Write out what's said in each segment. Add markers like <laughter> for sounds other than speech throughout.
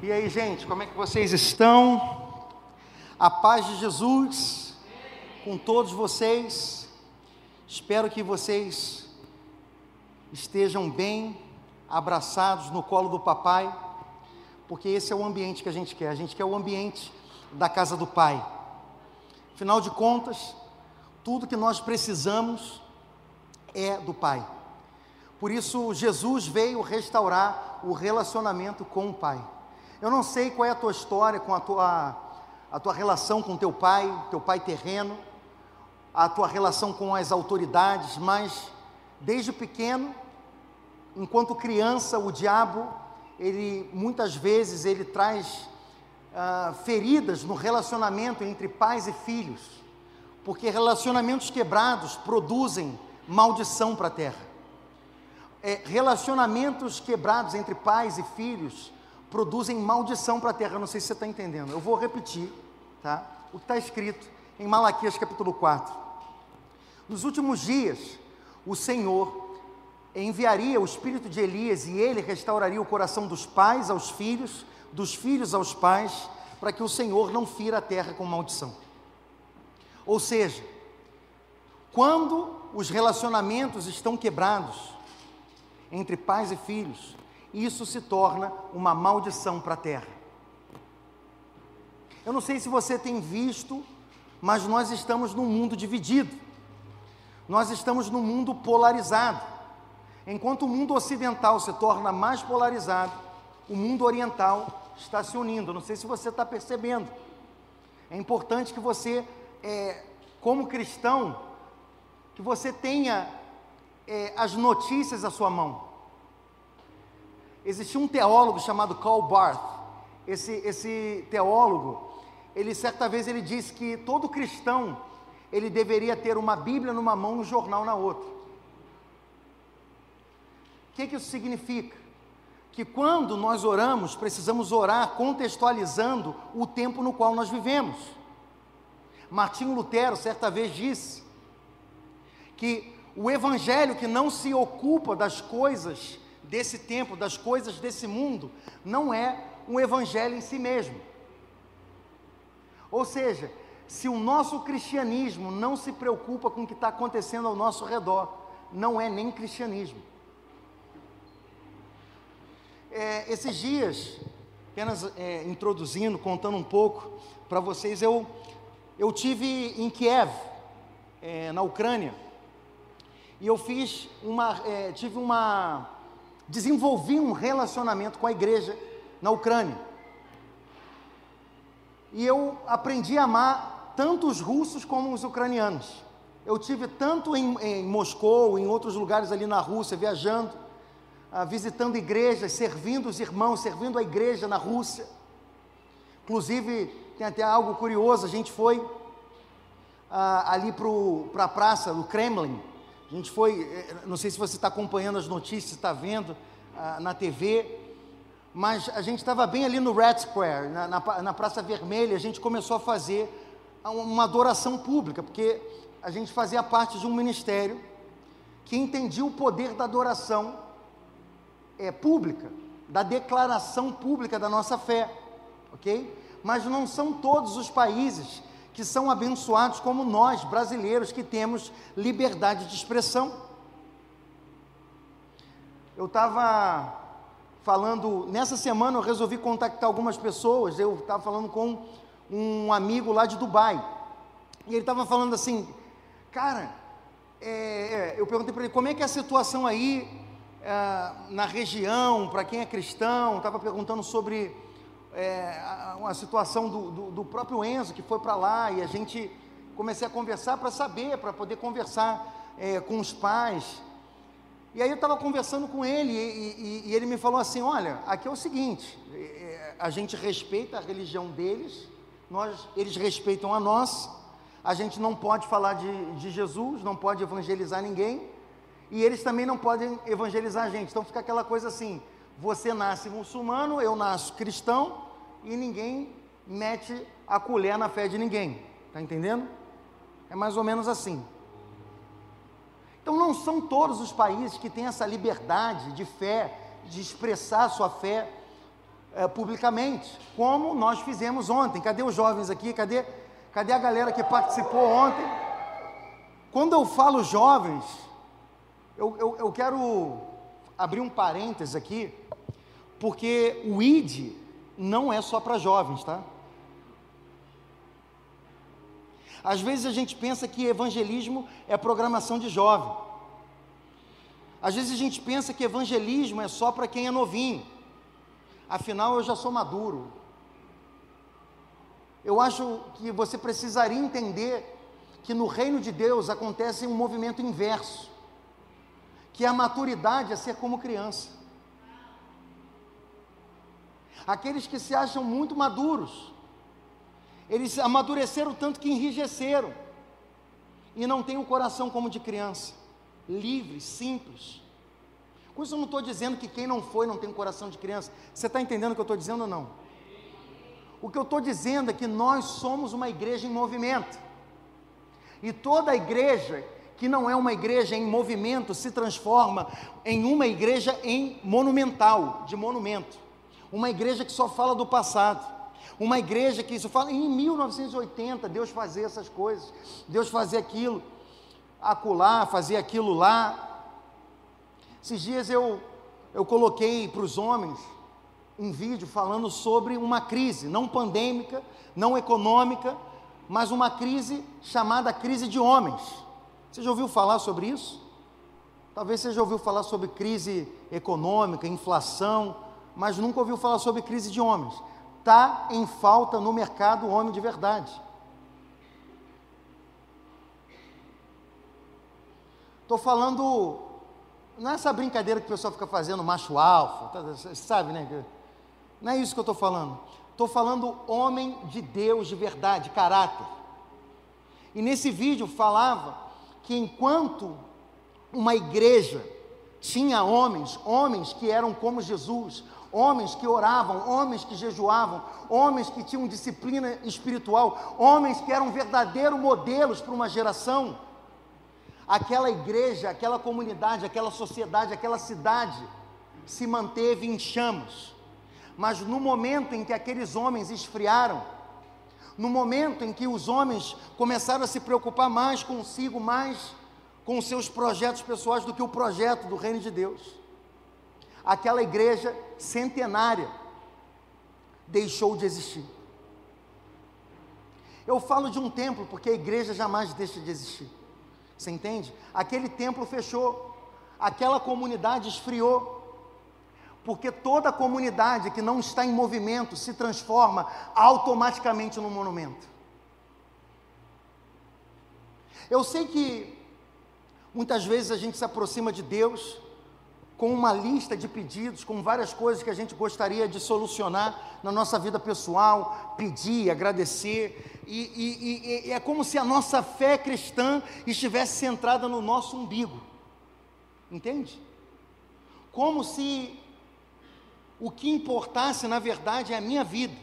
E aí, gente, como é que vocês estão? A paz de Jesus com todos vocês. Espero que vocês estejam bem abraçados no colo do papai, porque esse é o ambiente que a gente quer. A gente quer o ambiente da casa do pai. Afinal de contas, tudo que nós precisamos é do pai. Por isso, Jesus veio restaurar o relacionamento com o pai. Eu não sei qual é a tua história com a tua, a tua relação com teu pai, teu pai terreno, a tua relação com as autoridades, mas desde pequeno, enquanto criança, o diabo, ele muitas vezes ele traz ah, feridas no relacionamento entre pais e filhos, porque relacionamentos quebrados produzem maldição para a terra. É, relacionamentos quebrados entre pais e filhos produzem maldição para a terra. Não sei se você está entendendo. Eu vou repetir tá? o que está escrito em Malaquias capítulo 4. Nos últimos dias, o Senhor enviaria o espírito de Elias e ele restauraria o coração dos pais aos filhos, dos filhos aos pais, para que o Senhor não fira a terra com maldição. Ou seja, quando os relacionamentos estão quebrados entre pais e filhos, isso se torna uma maldição para a terra. Eu não sei se você tem visto, mas nós estamos num mundo dividido. Nós estamos num mundo polarizado. Enquanto o mundo ocidental se torna mais polarizado, o mundo oriental está se unindo. Eu não sei se você está percebendo. É importante que você, é, como cristão, que você tenha é, as notícias à sua mão. Existia um teólogo chamado Karl Barth. Esse, esse teólogo, ele certa vez ele disse que todo cristão ele deveria ter uma Bíblia numa mão e um jornal na outra. O que, que isso significa? Que quando nós oramos, precisamos orar contextualizando o tempo no qual nós vivemos. Martinho Lutero certa vez disse que o evangelho que não se ocupa das coisas desse tempo, das coisas desse mundo, não é um evangelho em si mesmo. Ou seja, se o nosso cristianismo não se preocupa com o que está acontecendo ao nosso redor, não é nem cristianismo. É, esses dias, apenas é, introduzindo, contando um pouco para vocês, eu, eu tive em Kiev, é, na Ucrânia, e eu fiz uma, é, tive uma, desenvolvi um relacionamento com a igreja na Ucrânia. E eu aprendi a amar tanto os russos como os ucranianos. Eu tive tanto em, em Moscou, em outros lugares ali na Rússia, viajando, ah, visitando igrejas, servindo os irmãos, servindo a igreja na Rússia. Inclusive, tem até algo curioso: a gente foi ah, ali para a praça do Kremlin, a gente foi, eh, não sei se você está acompanhando as notícias, está vendo ah, na TV, mas a gente estava bem ali no Red Square, na, na, na, Praça Vermelha, a gente começou a fazer uma adoração pública, porque a gente fazia parte de um ministério que entendia o poder da adoração é, pública, da declaração pública da nossa fé, ok? Mas não são todos os países que são abençoados como nós, brasileiros, que temos liberdade de expressão. Eu estava falando, nessa semana eu resolvi contactar algumas pessoas, eu estava falando com um amigo lá de Dubai, e ele estava falando assim, cara, é, é eu perguntei para ele, como é que é a situação aí é, na região, para quem é cristão, estava perguntando sobre é, uma situação do, do, do, próprio Enzo que foi para lá e a gente comecei a conversar para saber, para poder conversar é, com os pais. E aí eu estava conversando com ele e, e, e, ele me falou assim: olha, aqui é o seguinte, é, é, a gente respeita a religião deles, nós, eles respeitam a nossa, a gente não pode falar de, de Jesus, não pode evangelizar ninguém, e eles também não podem evangelizar a gente. Então fica aquela coisa assim: você nasce muçulmano, eu nasço cristão, e ninguém mete a colher na fé de ninguém. Está entendendo? É mais ou menos assim. Então não são todos os países que têm essa liberdade de fé, de expressar sua fé é, publicamente, como nós fizemos ontem. Cadê os jovens aqui? Cadê, cadê a galera que participou ontem? Quando eu falo jovens, eu, eu, eu quero abrir um parênteses aqui, porque o ID não é só para jovens, tá? Às vezes a gente pensa que evangelismo é programação de jovem. Às vezes a gente pensa que evangelismo é só para quem é novinho afinal eu já sou maduro. Eu acho que você precisaria entender que no reino de Deus acontece um movimento inverso, que a maturidade é ser como criança. Aqueles que se acham muito maduros, eles amadureceram tanto que enrijeceram e não têm um coração como de criança, livre, simples. Com isso eu não estou dizendo que quem não foi não tem um coração de criança. Você está entendendo o que eu estou dizendo ou não? O que eu estou dizendo é que nós somos uma igreja em movimento. E toda igreja que não é uma igreja em movimento se transforma em uma igreja em monumental, de monumento. Uma igreja que só fala do passado. Uma igreja que isso fala em 1980, Deus fazia essas coisas, Deus fazia aquilo, acolá, fazia aquilo lá, esses dias eu, eu coloquei para os homens um vídeo falando sobre uma crise, não pandêmica, não econômica, mas uma crise chamada crise de homens. Você já ouviu falar sobre isso? Talvez você já ouviu falar sobre crise econômica, inflação, mas nunca ouviu falar sobre crise de homens. Está em falta no mercado o homem de verdade. Estou falando não é essa brincadeira que o pessoal fica fazendo, macho alfa, tá, sabe, né? Não é isso que eu estou falando. Estou falando homem de Deus de verdade, caráter. E nesse vídeo falava que enquanto uma igreja tinha homens, homens que eram como Jesus, homens que oravam, homens que jejuavam, homens que tinham disciplina espiritual, homens que eram verdadeiros modelos para uma geração aquela igreja, aquela comunidade, aquela sociedade, aquela cidade se manteve em chamas. Mas no momento em que aqueles homens esfriaram, no momento em que os homens começaram a se preocupar mais consigo, mais com seus projetos pessoais do que o projeto do reino de Deus, aquela igreja centenária deixou de existir. Eu falo de um templo porque a igreja jamais deixa de existir. Você entende? Aquele templo fechou, aquela comunidade esfriou, porque toda comunidade que não está em movimento se transforma automaticamente num monumento. Eu sei que muitas vezes a gente se aproxima de Deus com uma lista de pedidos, com várias coisas que a gente gostaria de solucionar na nossa vida pessoal, pedir, agradecer, e, e, e, é como se a nossa fé cristã estivesse centrada no nosso umbigo, entende? Como se o que importasse, na verdade, é a minha vida.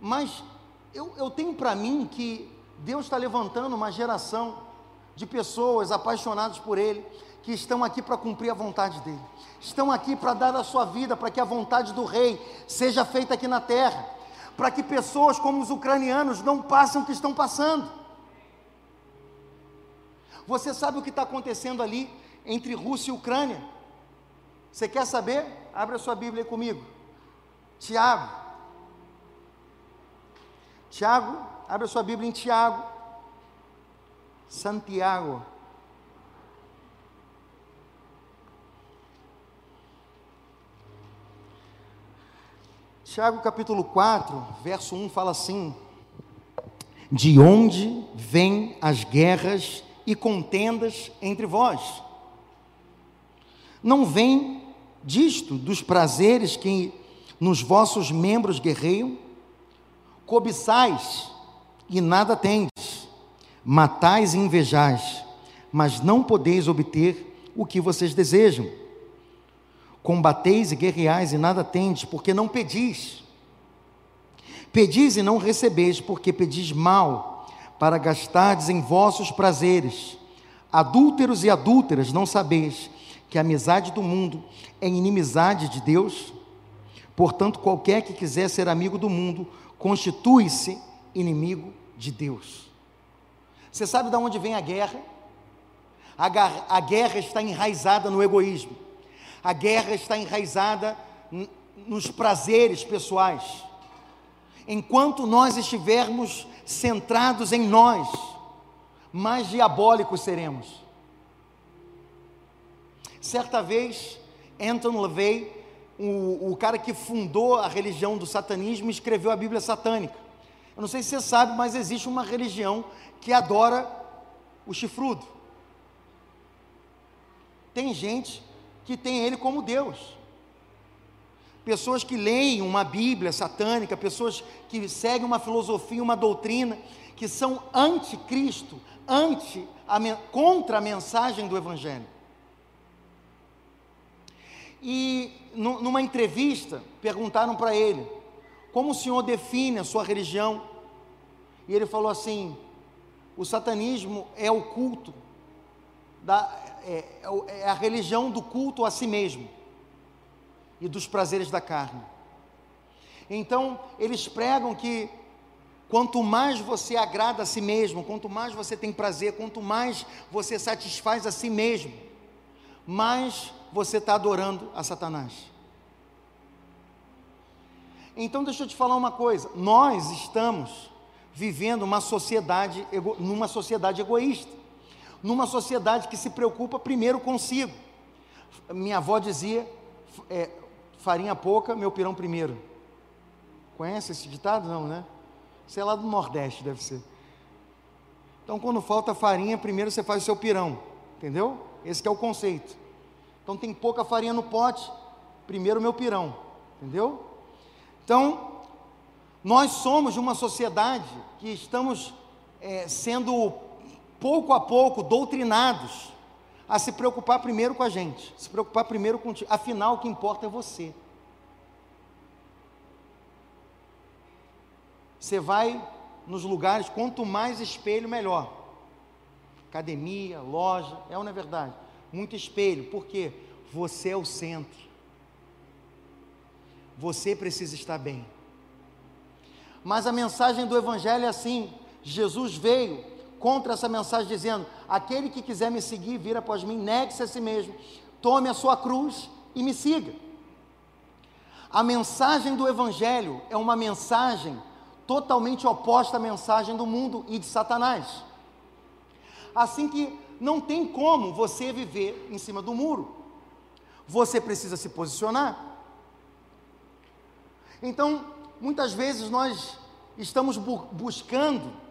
Mas eu, eu tenho para mim que Deus está levantando uma geração de pessoas apaixonadas por Ele, que estão aqui para cumprir a vontade dele, estão aqui para dar a sua vida para que a vontade do rei seja feita aqui na terra, para que pessoas como os ucranianos não passem o que estão passando. Você sabe o que está acontecendo ali entre Rússia e Ucrânia? Você quer saber? Abra sua Bíblia comigo. Tiago. Tiago, abre sua Bíblia em Tiago. Santiago. Tiago capítulo 4, verso 1 fala assim: De onde vêm as guerras e contendas entre vós? Não vem disto dos prazeres que nos vossos membros guerreiam? Cobiçais e nada tendes, matais e invejais, mas não podeis obter o que vocês desejam Combateis e guerreais e nada tendes, porque não pedis. Pedis e não recebeis, porque pedis mal, para gastardes em vossos prazeres. Adúlteros e adúlteras, não sabeis que a amizade do mundo é inimizade de Deus? Portanto, qualquer que quiser ser amigo do mundo, constitui-se inimigo de Deus. Você sabe de onde vem a guerra? A, a guerra está enraizada no egoísmo. A guerra está enraizada nos prazeres pessoais. Enquanto nós estivermos centrados em nós, mais diabólicos seremos. Certa vez, Anton LaVey, o, o cara que fundou a religião do satanismo, escreveu a Bíblia satânica. Eu não sei se você sabe, mas existe uma religião que adora o chifrudo. Tem gente que tem ele como Deus. Pessoas que leem uma Bíblia satânica, pessoas que seguem uma filosofia, uma doutrina, que são anticristo, anti, a, contra a mensagem do Evangelho. E numa entrevista, perguntaram para ele: como o senhor define a sua religião? E ele falou assim: o satanismo é o culto, da, é, é, é a religião do culto a si mesmo e dos prazeres da carne. Então, eles pregam que quanto mais você agrada a si mesmo, quanto mais você tem prazer, quanto mais você satisfaz a si mesmo, mais você está adorando a Satanás. Então, deixa eu te falar uma coisa: nós estamos vivendo uma sociedade, numa sociedade egoísta, numa sociedade que se preocupa primeiro consigo. Minha avó dizia: é, farinha pouca, meu pirão primeiro. Conhece esse ditado? Não, né? Sei é lá do Nordeste, deve ser. Então, quando falta farinha, primeiro você faz o seu pirão, entendeu? Esse é o conceito. Então, tem pouca farinha no pote, primeiro o meu pirão, entendeu? Então, nós somos uma sociedade que estamos é, sendo pouco a pouco doutrinados a se preocupar primeiro com a gente, se preocupar primeiro contigo. Afinal, o que importa é você. Você vai nos lugares, quanto mais espelho, melhor. Academia, loja, é ou não é verdade? Muito espelho, porque você é o centro. Você precisa estar bem. Mas a mensagem do Evangelho é assim: Jesus veio contra essa mensagem, dizendo: aquele que quiser me seguir, vir após mim, negue-se a si mesmo, tome a sua cruz e me siga. A mensagem do Evangelho é uma mensagem totalmente oposta à mensagem do mundo e de Satanás. Assim que não tem como você viver em cima do muro, você precisa se posicionar. Então, muitas vezes nós estamos bu buscando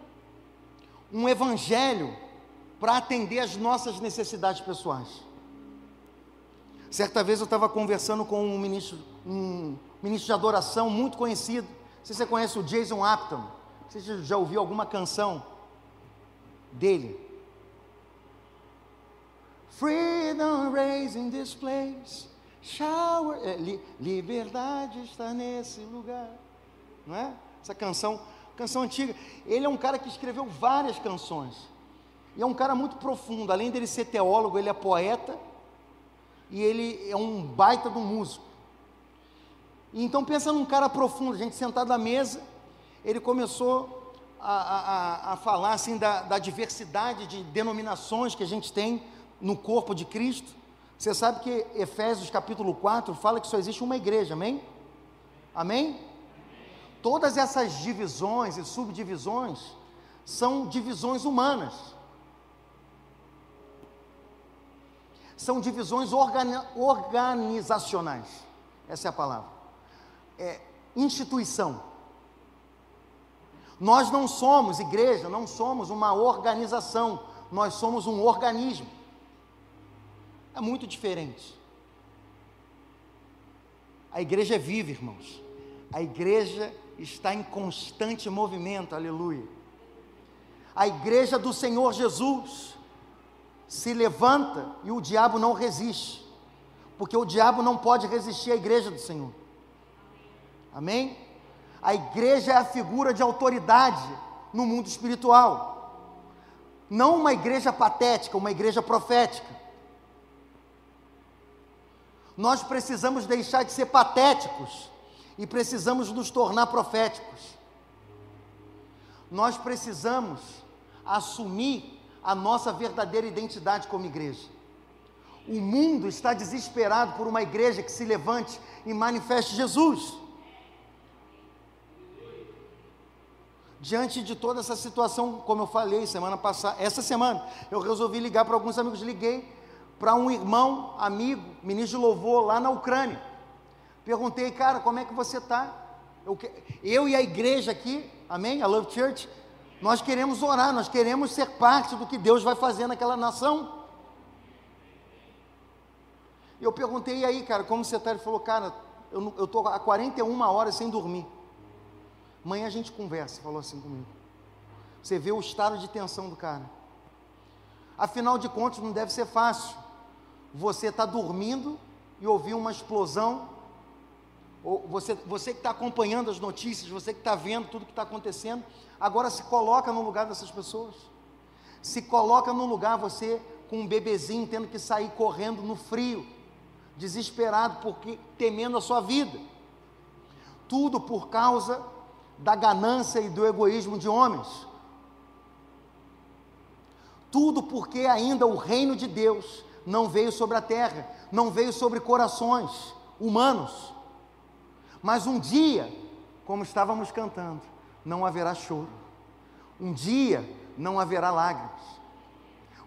um evangelho para atender às nossas necessidades pessoais. Certa vez eu estava conversando com um ministro, um ministro de adoração muito conhecido. Não sei se você conhece o Jason Apton. Você já ouviu alguma canção dele? Freedom reigns in this place. Shower. É, li, liberdade está nesse lugar não é? Essa canção, canção antiga. Ele é um cara que escreveu várias canções. E é um cara muito profundo. Além dele ser teólogo, ele é poeta e ele é um baita do músico. Então pensa num cara profundo, a gente sentado à mesa, ele começou a, a, a falar assim da, da diversidade de denominações que a gente tem no corpo de Cristo. Você sabe que Efésios capítulo 4 fala que só existe uma igreja, amém? Amém? Todas essas divisões e subdivisões são divisões humanas. São divisões organi organizacionais. Essa é a palavra. É instituição. Nós não somos igreja, não somos uma organização, nós somos um organismo. É muito diferente. A igreja é viva, irmãos. A igreja está em constante movimento, aleluia. A igreja do Senhor Jesus se levanta e o diabo não resiste, porque o diabo não pode resistir à igreja do Senhor. Amém? A igreja é a figura de autoridade no mundo espiritual. Não uma igreja patética, uma igreja profética. Nós precisamos deixar de ser patéticos e precisamos nos tornar proféticos. Nós precisamos assumir a nossa verdadeira identidade como igreja. O mundo está desesperado por uma igreja que se levante e manifeste Jesus. Diante de toda essa situação, como eu falei semana passada, essa semana, eu resolvi ligar para alguns amigos, liguei para um irmão, amigo, ministro de louvor lá na Ucrânia. Perguntei, cara, como é que você está? Eu, eu e a igreja aqui, amém? A Love Church, nós queremos orar, nós queremos ser parte do que Deus vai fazer naquela nação. E eu perguntei, e aí, cara, como você está? Ele falou, cara, eu estou há 41 horas sem dormir. Amanhã a gente conversa, falou assim comigo. Você vê o estado de tensão do cara. Afinal de contas, não deve ser fácil. Você está dormindo e ouvir uma explosão. Ou você, você que está acompanhando as notícias, você que está vendo tudo que está acontecendo, agora se coloca no lugar dessas pessoas. Se coloca no lugar você com um bebezinho tendo que sair correndo no frio, desesperado porque temendo a sua vida. Tudo por causa da ganância e do egoísmo de homens. Tudo porque ainda o reino de Deus não veio sobre a terra, não veio sobre corações humanos. Mas um dia, como estávamos cantando, não haverá choro. Um dia não haverá lágrimas.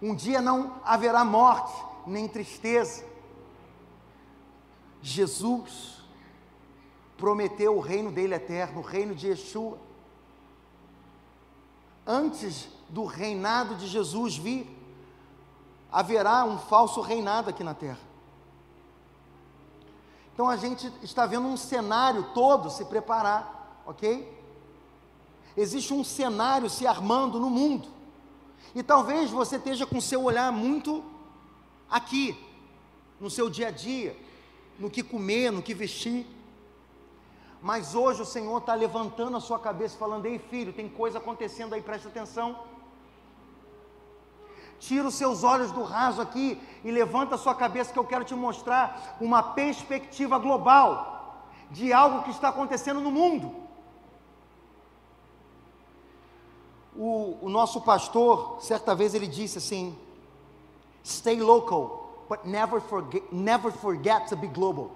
Um dia não haverá morte, nem tristeza. Jesus prometeu o reino dele eterno, o reino de Yeshua. Antes do reinado de Jesus vir, haverá um falso reinado aqui na terra. Então a gente está vendo um cenário todo se preparar, ok? Existe um cenário se armando no mundo. E talvez você esteja com seu olhar muito aqui, no seu dia a dia, no que comer, no que vestir. Mas hoje o Senhor está levantando a sua cabeça, falando: Ei filho, tem coisa acontecendo aí, presta atenção. Tira os seus olhos do raso aqui e levanta a sua cabeça, que eu quero te mostrar uma perspectiva global de algo que está acontecendo no mundo. O, o nosso pastor, certa vez, ele disse assim: Stay local, but never forget, never forget to be global.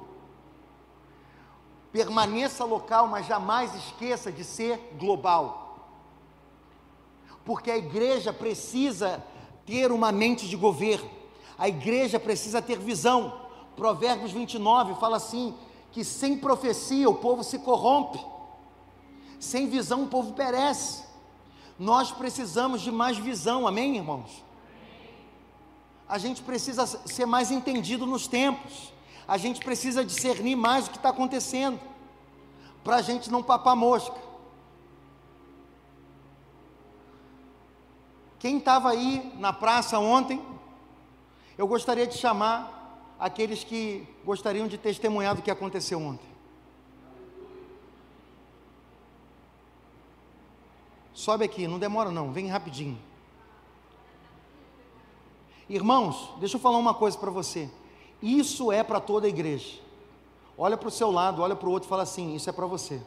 Permaneça local, mas jamais esqueça de ser global. Porque a igreja precisa ter uma mente de governo, a igreja precisa ter visão. Provérbios 29 fala assim: que sem profecia o povo se corrompe, sem visão o povo perece. Nós precisamos de mais visão, amém, irmãos? A gente precisa ser mais entendido nos tempos, a gente precisa discernir mais o que está acontecendo, para a gente não papar mosca. Quem estava aí na praça ontem, eu gostaria de chamar aqueles que gostariam de testemunhar do que aconteceu ontem. Sobe aqui, não demora não, vem rapidinho. Irmãos, deixa eu falar uma coisa para você. Isso é para toda a igreja. Olha para o seu lado, olha para o outro e fala assim: Isso é para você.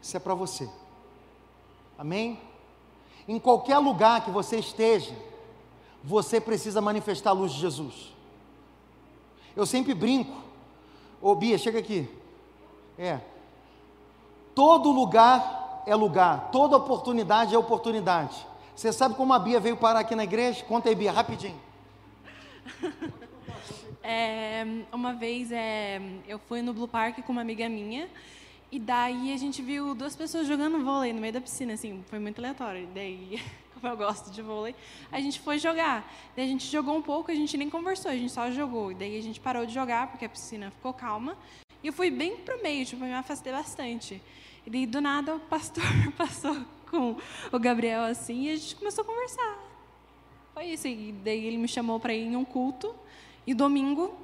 Isso é para você. Amém? Em qualquer lugar que você esteja, você precisa manifestar a luz de Jesus. Eu sempre brinco. Ô Bia, chega aqui. É. Todo lugar é lugar, toda oportunidade é oportunidade. Você sabe como a Bia veio parar aqui na igreja? Conta aí, Bia, rapidinho. <laughs> É, uma vez é, eu fui no Blue Park com uma amiga minha e daí a gente viu duas pessoas jogando vôlei no meio da piscina, assim, foi muito aleatório. Daí, <laughs> como eu gosto de vôlei, a gente foi jogar. Daí a gente jogou um pouco, a gente nem conversou, a gente só jogou. E daí a gente parou de jogar porque a piscina ficou calma. E eu fui bem pro meio, tipo, me afastei bastante. E daí do nada o pastor <laughs> passou com o Gabriel assim e a gente começou a conversar. Foi isso. E daí ele me chamou para ir em um culto e domingo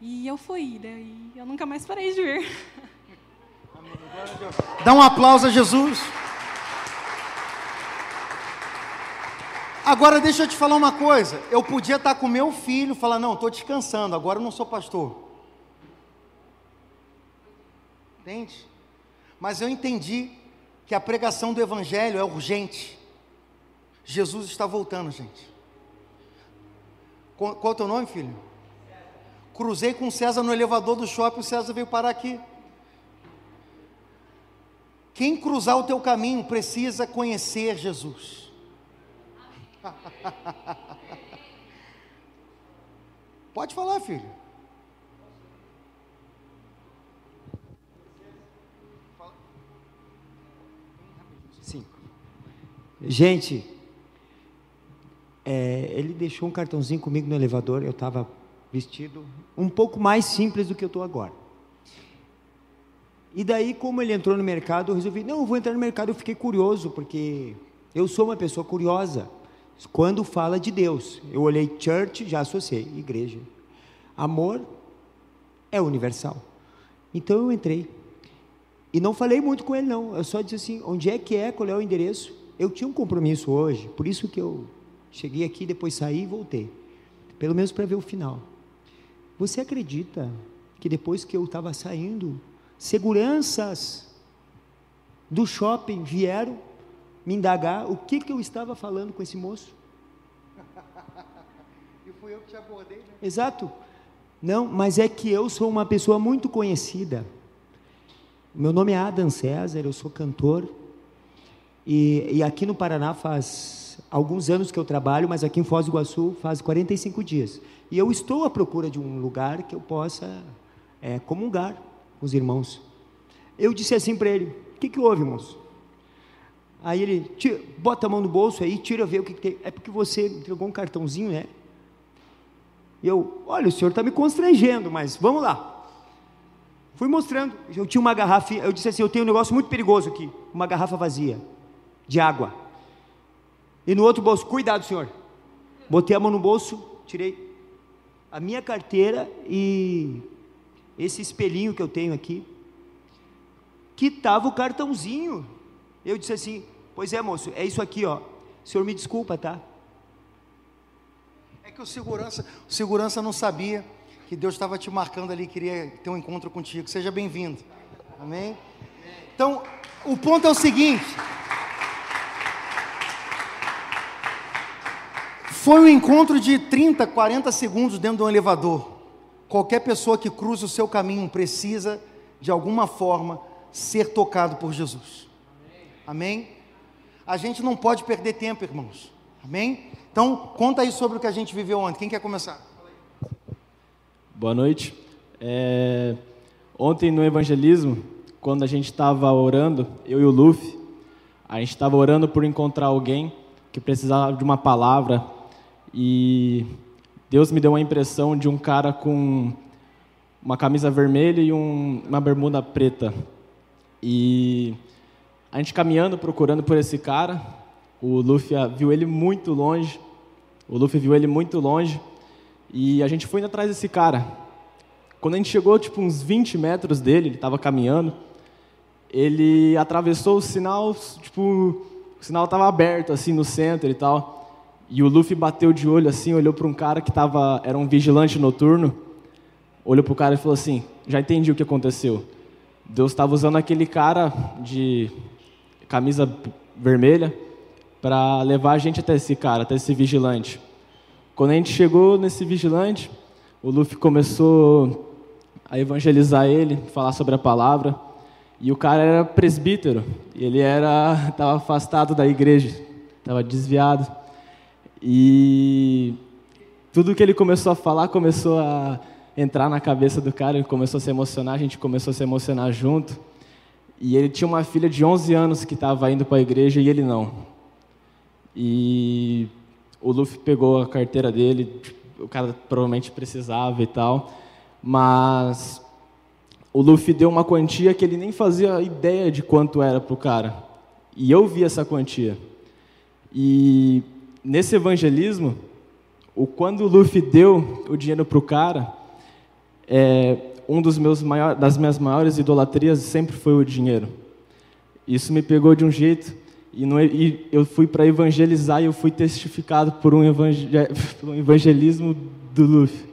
e eu fui. Daí eu nunca mais parei de vir. <laughs> Dá um aplauso a Jesus. Agora deixa eu te falar uma coisa. Eu podia estar com meu filho, falar não, estou descansando. Agora eu não sou pastor. Entende? Mas eu entendi que a pregação do Evangelho é urgente. Jesus está voltando, gente. Qual, qual é o teu nome, filho? Cruzei com César no elevador do shopping, o César veio parar aqui. Quem cruzar o teu caminho precisa conhecer Jesus. <laughs> Pode falar, filho. Sim. Gente, é, ele deixou um cartãozinho comigo no elevador. Eu estava vestido um pouco mais simples do que eu estou agora. E daí, como ele entrou no mercado, eu resolvi, não, eu vou entrar no mercado. Eu fiquei curioso, porque eu sou uma pessoa curiosa. Quando fala de Deus, eu olhei church, já associei, igreja. Amor é universal. Então eu entrei. E não falei muito com ele, não. Eu só disse assim: onde é que é, qual é o endereço? Eu tinha um compromisso hoje, por isso que eu cheguei aqui, depois saí e voltei. Pelo menos para ver o final. Você acredita que depois que eu estava saindo, seguranças do shopping vieram me indagar o que, que eu estava falando com esse moço? <laughs> e fui eu que te abordei, né? Exato. Não, mas é que eu sou uma pessoa muito conhecida. Meu nome é Adam César, eu sou cantor. E, e, aqui no Paraná faz alguns anos que eu trabalho, mas aqui em Foz do Iguaçu faz 45 dias. E eu estou à procura de um lugar que eu possa é, comungar com os irmãos. Eu disse assim para ele: O que, que houve, moço? Aí ele tira, bota a mão no bolso aí, tira ver o que, que tem. É porque você entregou um cartãozinho, né? E eu, olha, o senhor está me constrangendo, mas vamos lá. Fui mostrando. Eu tinha uma garrafa, eu disse assim: eu tenho um negócio muito perigoso aqui, uma garrafa vazia de água. E no outro bolso, cuidado, senhor. Botei a mão no bolso, tirei a minha carteira e esse espelhinho que eu tenho aqui, que estava o cartãozinho. Eu disse assim: Pois é, moço, é isso aqui, ó. O senhor me desculpa, tá? É que o segurança, o segurança não sabia que Deus estava te marcando ali, queria ter um encontro contigo. Seja bem-vindo. Amém? Então, o ponto é o seguinte. Foi um encontro de 30, 40 segundos dentro de um elevador. Qualquer pessoa que cruza o seu caminho precisa, de alguma forma, ser tocado por Jesus. Amém? A gente não pode perder tempo, irmãos. Amém? Então, conta aí sobre o que a gente viveu ontem. Quem quer começar? Boa noite. É, ontem no evangelismo, quando a gente estava orando, eu e o Luffy, a gente estava orando por encontrar alguém que precisava de uma palavra e Deus me deu uma impressão de um cara com uma camisa vermelha e um, uma bermuda preta. E a gente caminhando, procurando por esse cara, o Luffy viu ele muito longe. O Luffy viu ele muito longe e a gente foi indo atrás desse cara. Quando a gente chegou, tipo, uns 20 metros dele, ele estava caminhando, ele atravessou o sinal, tipo, o sinal estava aberto, assim, no centro e tal. E o Luffy bateu de olho, assim, olhou para um cara que tava, era um vigilante noturno, olhou para o cara e falou assim, já entendi o que aconteceu. Deus estava usando aquele cara de camisa vermelha para levar a gente até esse cara, até esse vigilante. Quando a gente chegou nesse vigilante, o Luffy começou a evangelizar ele, falar sobre a palavra. E o cara era presbítero, ele era estava afastado da igreja, estava desviado. E tudo que ele começou a falar começou a entrar na cabeça do cara, ele começou a se emocionar, a gente começou a se emocionar junto. E ele tinha uma filha de 11 anos que estava indo para a igreja e ele não. E o Luffy pegou a carteira dele, o cara provavelmente precisava e tal, mas o Luffy deu uma quantia que ele nem fazia ideia de quanto era para o cara. E eu vi essa quantia. E nesse evangelismo, o quando o Luffy deu o dinheiro para o cara, é, um dos meus maiores, das minhas maiores idolatrias sempre foi o dinheiro. Isso me pegou de um jeito e, no, e eu fui para evangelizar e eu fui testificado por um, evangel, <laughs> por um evangelismo do Luffy.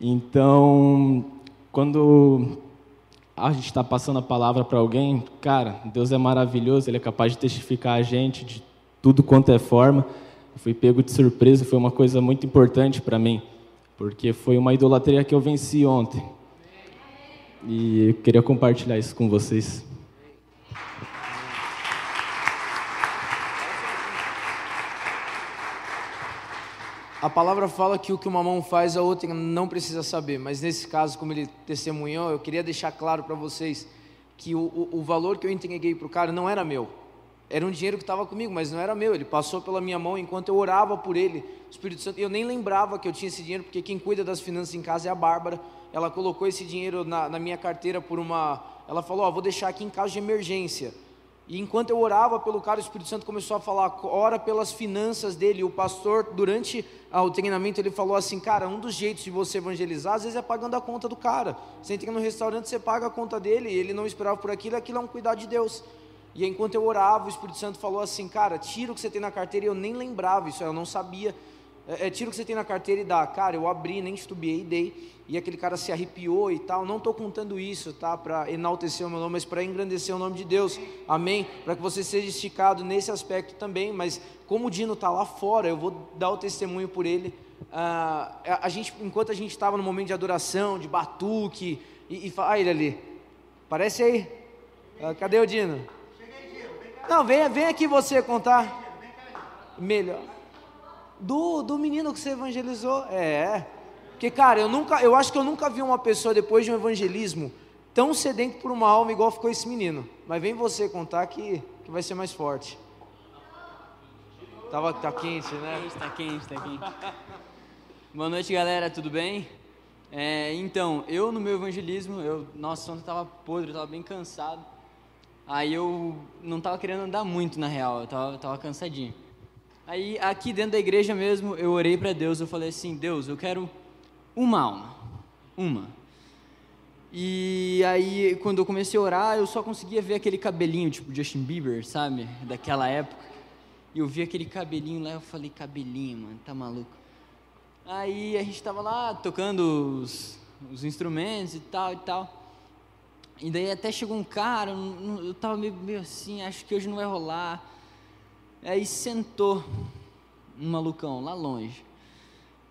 Então, quando a gente está passando a palavra para alguém, cara, Deus é maravilhoso, Ele é capaz de testificar a gente de tudo quanto é forma. Eu fui pego de surpresa, foi uma coisa muito importante para mim, porque foi uma idolatria que eu venci ontem. E eu queria compartilhar isso com vocês. A palavra fala que o que uma mão faz, a outra não precisa saber, mas nesse caso, como ele testemunhou, eu queria deixar claro para vocês que o, o, o, valor que eu entreguei para o cara não era meu. Era um dinheiro que estava comigo, mas não era meu. Ele passou pela minha mão enquanto eu orava por ele. O Espírito Santo, eu nem lembrava que eu tinha esse dinheiro, porque quem cuida das finanças em casa é a Bárbara. Ela colocou esse dinheiro na, na minha carteira por uma. Ela falou: Ó, vou deixar aqui em caso de emergência. E enquanto eu orava pelo cara, o Espírito Santo começou a falar, ora pelas finanças dele. O pastor, durante ah, o treinamento, ele falou assim: Cara, um dos jeitos de você evangelizar, às vezes é pagando a conta do cara. Você entra no restaurante, você paga a conta dele, ele não esperava por aquilo, aquilo é um cuidado de Deus. E enquanto eu orava, o Espírito Santo falou assim: Cara, tira o que você tem na carteira. E eu nem lembrava isso, eu não sabia. É, é, tira o que você tem na carteira e dá. Cara, eu abri, nem estubiei, dei e aquele cara se arrepiou e tal. Não estou contando isso, tá? Para enaltecer o meu nome, mas para engrandecer o nome de Deus. Amém? Para que você seja esticado nesse aspecto também. Mas como o Dino está lá fora, eu vou dar o testemunho por ele. Ah, a gente, enquanto a gente estava no momento de adoração, de batuque, e, e ah, ele ali. Parece aí. Ah, cadê o Dino? Não, vem, vem aqui você contar. Melhor. Do, do menino que você evangelizou. É. Porque, cara, eu nunca, eu acho que eu nunca vi uma pessoa depois de um evangelismo tão sedento por uma alma igual ficou esse menino. Mas vem você contar que, que vai ser mais forte. Tava, tá quente, né? Tá quente, tá quente. Boa noite, galera, tudo bem? É, então, eu no meu evangelismo, eu, nossa, ontem tava podre, eu tava bem cansado. Aí eu não tava querendo andar muito, na real, eu tava, tava cansadinho. Aí, aqui dentro da igreja mesmo, eu orei para Deus, eu falei assim, Deus, eu quero uma alma. Uma. E aí, quando eu comecei a orar, eu só conseguia ver aquele cabelinho, tipo Justin Bieber, sabe? Daquela época. E eu vi aquele cabelinho lá, eu falei, cabelinho, mano, tá maluco. Aí a gente tava lá tocando os, os instrumentos e tal e tal. E daí até chegou um cara, eu tava meio, meio assim, acho que hoje não vai rolar. Aí sentou um malucão lá longe.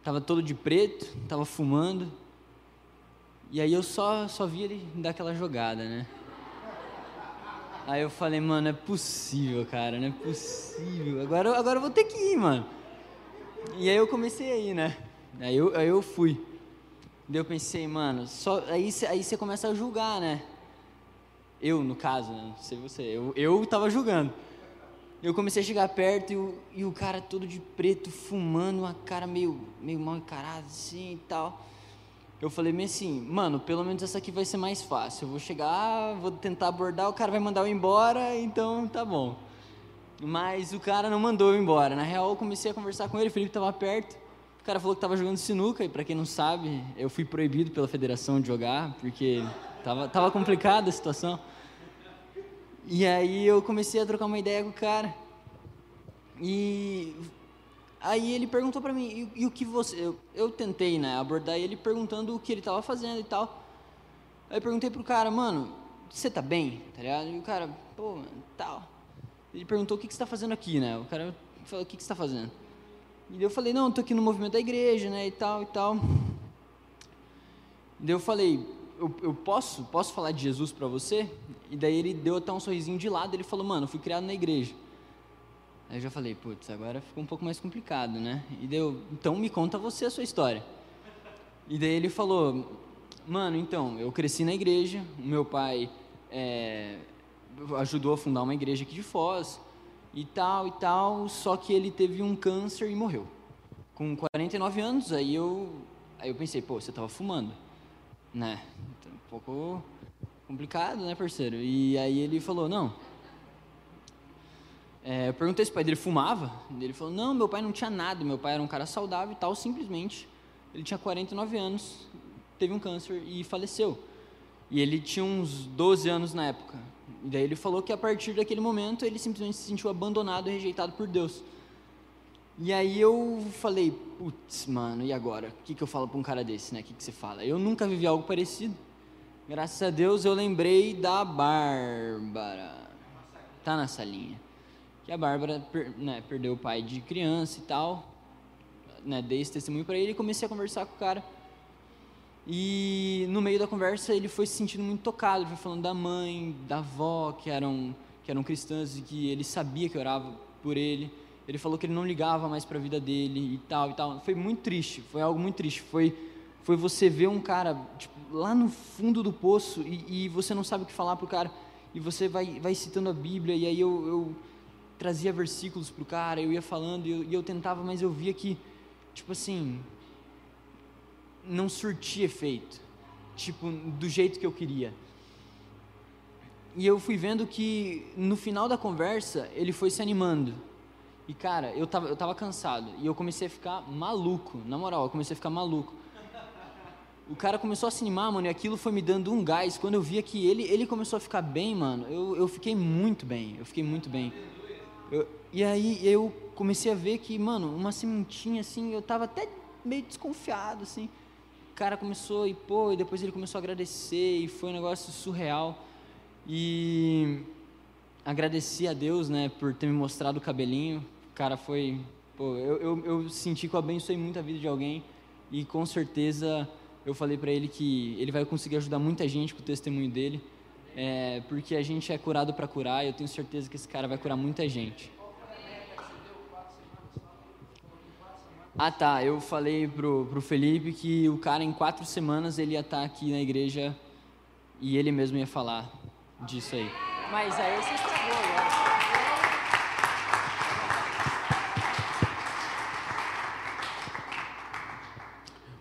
Tava todo de preto, tava fumando. E aí eu só, só vi ele dar aquela jogada, né? Aí eu falei, mano, é possível, cara, não é possível. Agora, agora eu vou ter que ir, mano. E aí eu comecei a ir, né? Aí eu, aí eu fui. Daí eu pensei, mano, só, aí você aí começa a julgar, né? Eu, no caso, né? não sei você. Eu, eu tava julgando. Eu comecei a chegar perto e o, e o cara todo de preto, fumando, uma cara meio, meio mal encarada assim e tal. Eu falei meio assim, mano, pelo menos essa aqui vai ser mais fácil. Eu vou chegar, vou tentar abordar, o cara vai mandar eu embora, então tá bom. Mas o cara não mandou eu embora. Na real, eu comecei a conversar com ele, o Felipe estava perto. O cara falou que estava jogando sinuca, e para quem não sabe, eu fui proibido pela federação de jogar, porque tava, tava complicada a situação. E aí eu comecei a trocar uma ideia com o cara. E aí ele perguntou para mim, e, e, o que você... Eu, eu tentei, né, abordar ele perguntando o que ele estava fazendo e tal. Aí eu perguntei pro cara, mano, você tá bem? Tá ligado? E o cara, pô, mano, tal. Ele perguntou o que, que você tá fazendo aqui, né? O cara falou, o que, que você tá fazendo? E eu falei, não, tô aqui no movimento da igreja, né, e tal, e tal. E eu falei, eu, eu posso, posso falar de Jesus para você? E daí ele deu até um sorrisinho de lado, ele falou, mano, eu fui criado na igreja. Aí eu já falei, putz, agora ficou um pouco mais complicado, né? E deu, então me conta você a sua história. E daí ele falou, mano, então, eu cresci na igreja, o meu pai é, ajudou a fundar uma igreja aqui de Foz, e tal, e tal, só que ele teve um câncer e morreu. Com 49 anos, aí eu, aí eu pensei, pô, você estava fumando né? Então, um pouco complicado, né, parceiro? E aí ele falou, não. É, eu perguntei se o pai dele fumava. Ele falou, não, meu pai não tinha nada. Meu pai era um cara saudável e tal, simplesmente. Ele tinha 49 anos, teve um câncer e faleceu. E ele tinha uns 12 anos na época. E daí ele falou que a partir daquele momento ele simplesmente se sentiu abandonado e rejeitado por Deus. E aí eu falei, putz, mano, e agora? O que, que eu falo para um cara desse, né? O que, que você fala? Eu nunca vivi algo parecido. graças a Deus eu lembrei da Bárbara. Tá na salinha. Que a Bárbara né, perdeu o pai de criança e tal. Né, dei esse testemunho para ele e comecei a conversar com o cara. E no meio da conversa ele foi se sentindo muito tocado, foi falando da mãe, da avó, que eram, que eram cristãs e que ele sabia que orava por ele. Ele falou que ele não ligava mais para a vida dele e tal e tal. Foi muito triste, foi algo muito triste. Foi, foi você ver um cara tipo, lá no fundo do poço e, e você não sabe o que falar pro cara e você vai, vai citando a Bíblia e aí eu, eu trazia versículos pro cara, eu ia falando e eu, e eu tentava, mas eu via que, tipo assim, não surtia efeito, tipo, do jeito que eu queria. E eu fui vendo que no final da conversa ele foi se animando. E cara, eu tava, eu tava cansado e eu comecei a ficar maluco, na moral, eu comecei a ficar maluco. O cara começou a se animar, mano, e aquilo foi me dando um gás. Quando eu via que ele, ele começou a ficar bem, mano, eu, eu fiquei muito bem, eu fiquei muito bem. Eu- e aí eu comecei a ver que, mano, uma sementinha assim, eu tava até meio desconfiado, assim. O cara começou e pô, e depois ele começou a agradecer e foi um negócio surreal. E agradeci a Deus, né, por ter me mostrado o cabelinho. Cara foi, pô, eu, eu, eu senti que eu abençoei muito a vida de alguém e com certeza eu falei pra ele que ele vai conseguir ajudar muita gente com o testemunho dele, é, porque a gente é curado para curar e eu tenho certeza que esse cara vai curar muita gente. Ah tá, eu falei pro, pro Felipe que o cara em quatro semanas ele ia estar aqui na igreja e ele mesmo ia falar disso aí. Mas aí você estragou agora.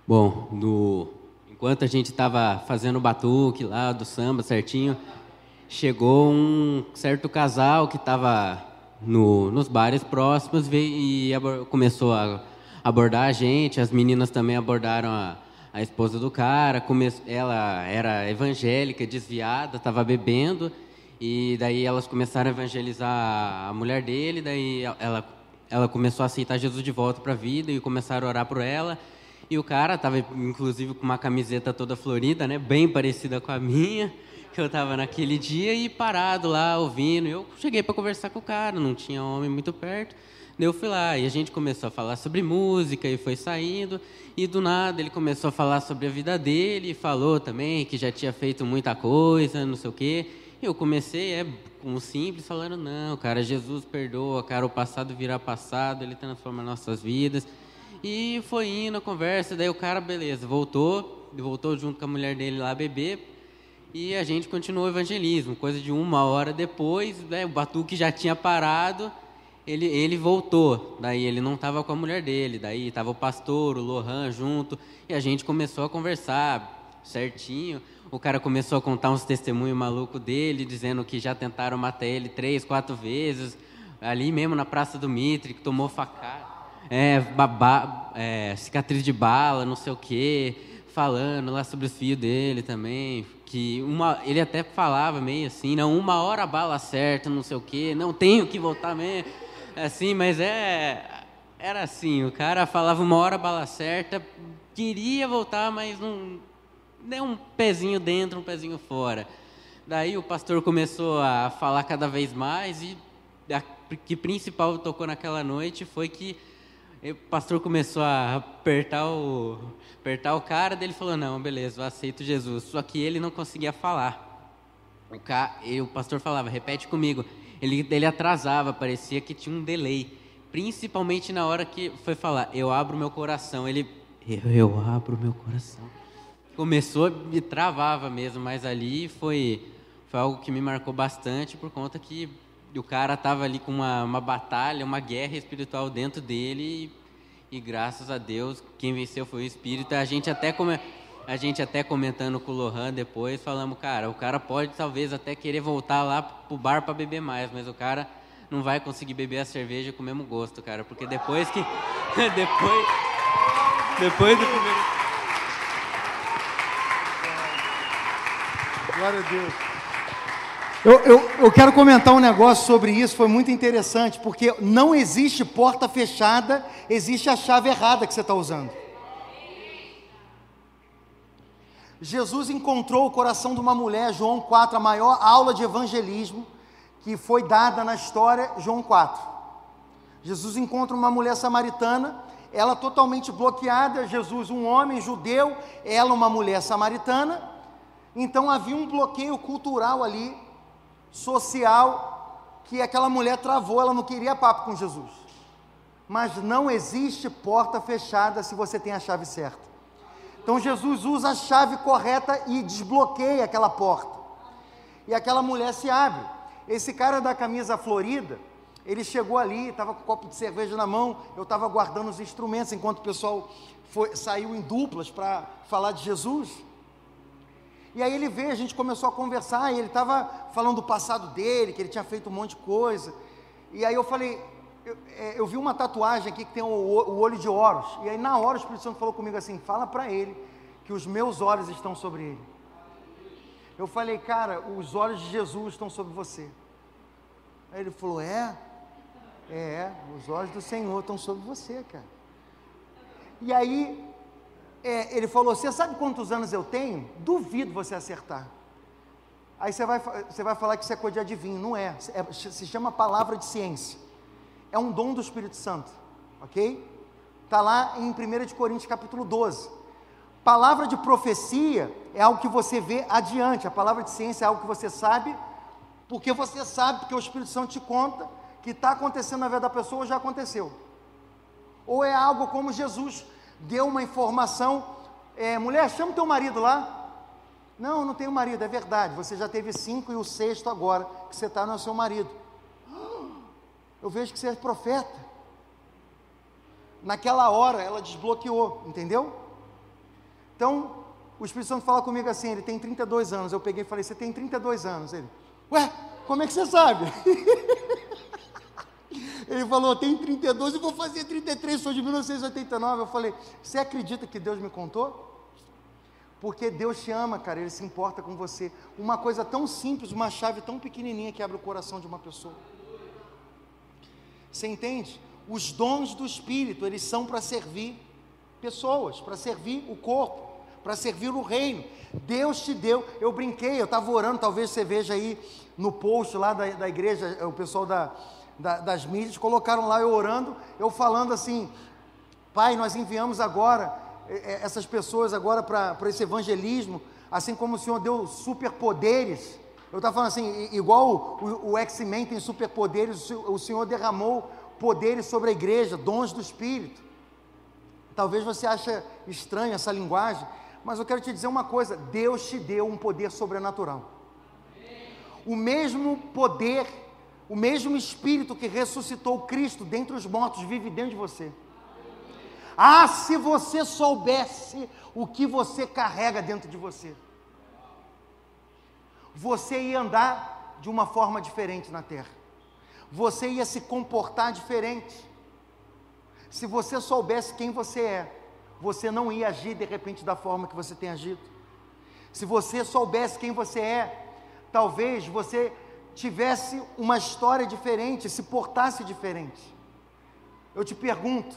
Bom, no- enquanto a gente estava fazendo o batuque lá do samba certinho, chegou um certo casal que estava no, nos bares próximos veio, e abor- começou a abordar a gente. As meninas também abordaram a, a esposa do cara. Come, ela era evangélica, desviada, estava bebendo. E daí elas começaram a evangelizar a mulher dele. Daí ela, ela começou a aceitar Jesus de volta para a vida e começaram a orar por ela. E o cara tava, inclusive, com uma camiseta toda florida, né? Bem parecida com a minha, que eu tava naquele dia, e parado lá, ouvindo. Eu cheguei para conversar com o cara, não tinha homem muito perto. Eu fui lá, e a gente começou a falar sobre música, e foi saindo. E do nada ele começou a falar sobre a vida dele, e falou também que já tinha feito muita coisa, não sei o quê. E eu comecei, é, com o simples, falando, não, cara, Jesus perdoa, cara, o passado virá passado, ele transforma nossas vidas. E foi indo a conversa, daí o cara, beleza, voltou, voltou junto com a mulher dele lá beber, e a gente continuou o evangelismo. Coisa de uma hora depois, né, o Batuque já tinha parado, ele, ele voltou, daí ele não estava com a mulher dele, daí estava o pastor, o Lohan junto, e a gente começou a conversar certinho. O cara começou a contar uns testemunhos malucos dele, dizendo que já tentaram matar ele três, quatro vezes, ali mesmo na Praça do Mitre, que tomou facada é, babá, é, cicatriz de bala, não sei o quê, falando lá sobre os filhos dele também, que uma, ele até falava meio assim, não, uma hora a bala certa, não sei o quê, não tenho que voltar mesmo, assim, mas é, era assim, o cara falava uma hora a bala certa, queria voltar, mas não, deu um pezinho dentro, um pezinho fora. Daí o pastor começou a falar cada vez mais e a que principal tocou naquela noite foi que o pastor começou a apertar o, apertar o cara, daí ele falou, não, beleza, eu aceito Jesus. Só que ele não conseguia falar. O, ca, e o pastor falava, repete comigo. Ele, ele atrasava, parecia que tinha um delay. Principalmente na hora que foi falar, eu abro meu coração. Ele, eu, eu abro meu coração. Começou e travava mesmo, mas ali foi, foi algo que me marcou bastante por conta que o cara estava ali com uma, uma batalha, uma guerra espiritual dentro dele e, e, graças a Deus quem venceu foi o Espírito. A gente até come, a gente até comentando com o Lohan depois falamos, cara, o cara pode talvez até querer voltar lá pro bar para beber mais, mas o cara não vai conseguir beber a cerveja com o mesmo gosto, cara, porque depois que <laughs> depois depois do primeiro Glória a Deus. Eu, eu, eu quero comentar um negócio sobre isso, foi muito interessante, porque não existe porta fechada, existe a chave errada que você está usando. Jesus encontrou o coração de uma mulher, João 4, a maior aula de evangelismo que foi dada na história, João 4. Jesus encontra uma mulher samaritana, ela totalmente bloqueada, Jesus, um homem judeu, ela, uma mulher samaritana. Então havia um bloqueio cultural ali, social, que aquela mulher travou, ela não queria papo com Jesus. Mas não existe porta fechada se você tem a chave certa. Então Jesus usa a chave correta e desbloqueia aquela porta. E aquela mulher se abre. Esse cara da camisa florida, ele chegou ali, estava com um copo de cerveja na mão, eu estava guardando os instrumentos enquanto o pessoal foi, saiu em duplas para falar de Jesus. E aí ele veio, a gente começou a conversar, e ele estava falando do passado dele, que ele tinha feito um monte de coisa. E aí eu falei, eu, é, eu vi uma tatuagem aqui que tem o, o, olho de Horus. E aí na hora o Espírito Santo falou comigo assim: fala para ele que os meus olhos estão sobre ele. Eu falei, cara, os olhos de Jesus estão sobre você. Aí ele falou: é? É, os olhos do Senhor estão sobre você, cara. E aí é, ele falou: Você sabe quantos anos eu tenho? Duvido você acertar. Aí você vai, você vai falar que isso é coisa de adivinho. Não é. é. Se chama palavra de ciência. É um dom do Espírito Santo. Ok? Está lá em 1 Coríntios capítulo 12. Palavra de profecia é algo que você vê adiante. A palavra de ciência é algo que você sabe, porque você sabe, porque o Espírito Santo te conta que está acontecendo na vida da pessoa ou já aconteceu. Ou é algo como Jesus deu uma informação, é, mulher, chama teu marido lá. Não, não tenho marido, é verdade. Você já teve cinco e o sexto agora, que você está no seu marido. <gasps> Eu vejo que você é profeta. Naquela hora ela desbloqueou, entendeu? Então, o Espírito Santo fala comigo assim, ele tem 32 anos. Eu peguei e falei, você tem 32 anos. Ele, ué, como é que você sabe? <laughs> Ele falou, tem 32 e vou fazer 33, sou de 1989. Eu falei, você acredita que Deus me contou? Porque Deus te ama, cara, Ele se importa com você. Uma coisa tão simples, uma chave tão pequenininha que abre o coração de uma pessoa. Você entende? Os dons do Espírito, eles são para servir pessoas, para servir o corpo, para servir o reino. Deus te deu, eu brinquei, eu estava orando, talvez você veja aí no post lá da, da igreja, o pessoal da, da, das mídias, colocaram lá eu orando, eu falando assim, Pai, nós enviamos agora essas pessoas agora para esse evangelismo, assim como o Senhor deu superpoderes. Eu estava falando assim, igual o, o X-Men tem superpoderes, o Senhor derramou poderes sobre a igreja, dons do Espírito. Talvez você ache estranha essa linguagem, mas eu quero te dizer uma coisa: Deus te deu um poder sobrenatural. O mesmo poder o mesmo Espírito que ressuscitou Cristo dentre os mortos vive dentro de você. Ah, se você soubesse o que você carrega dentro de você, você ia andar de uma forma diferente na terra, você ia se comportar diferente. Se você soubesse quem você é, você não ia agir de repente da forma que você tem agido. Se você soubesse quem você é, talvez você tivesse uma história diferente, se portasse diferente. Eu te pergunto,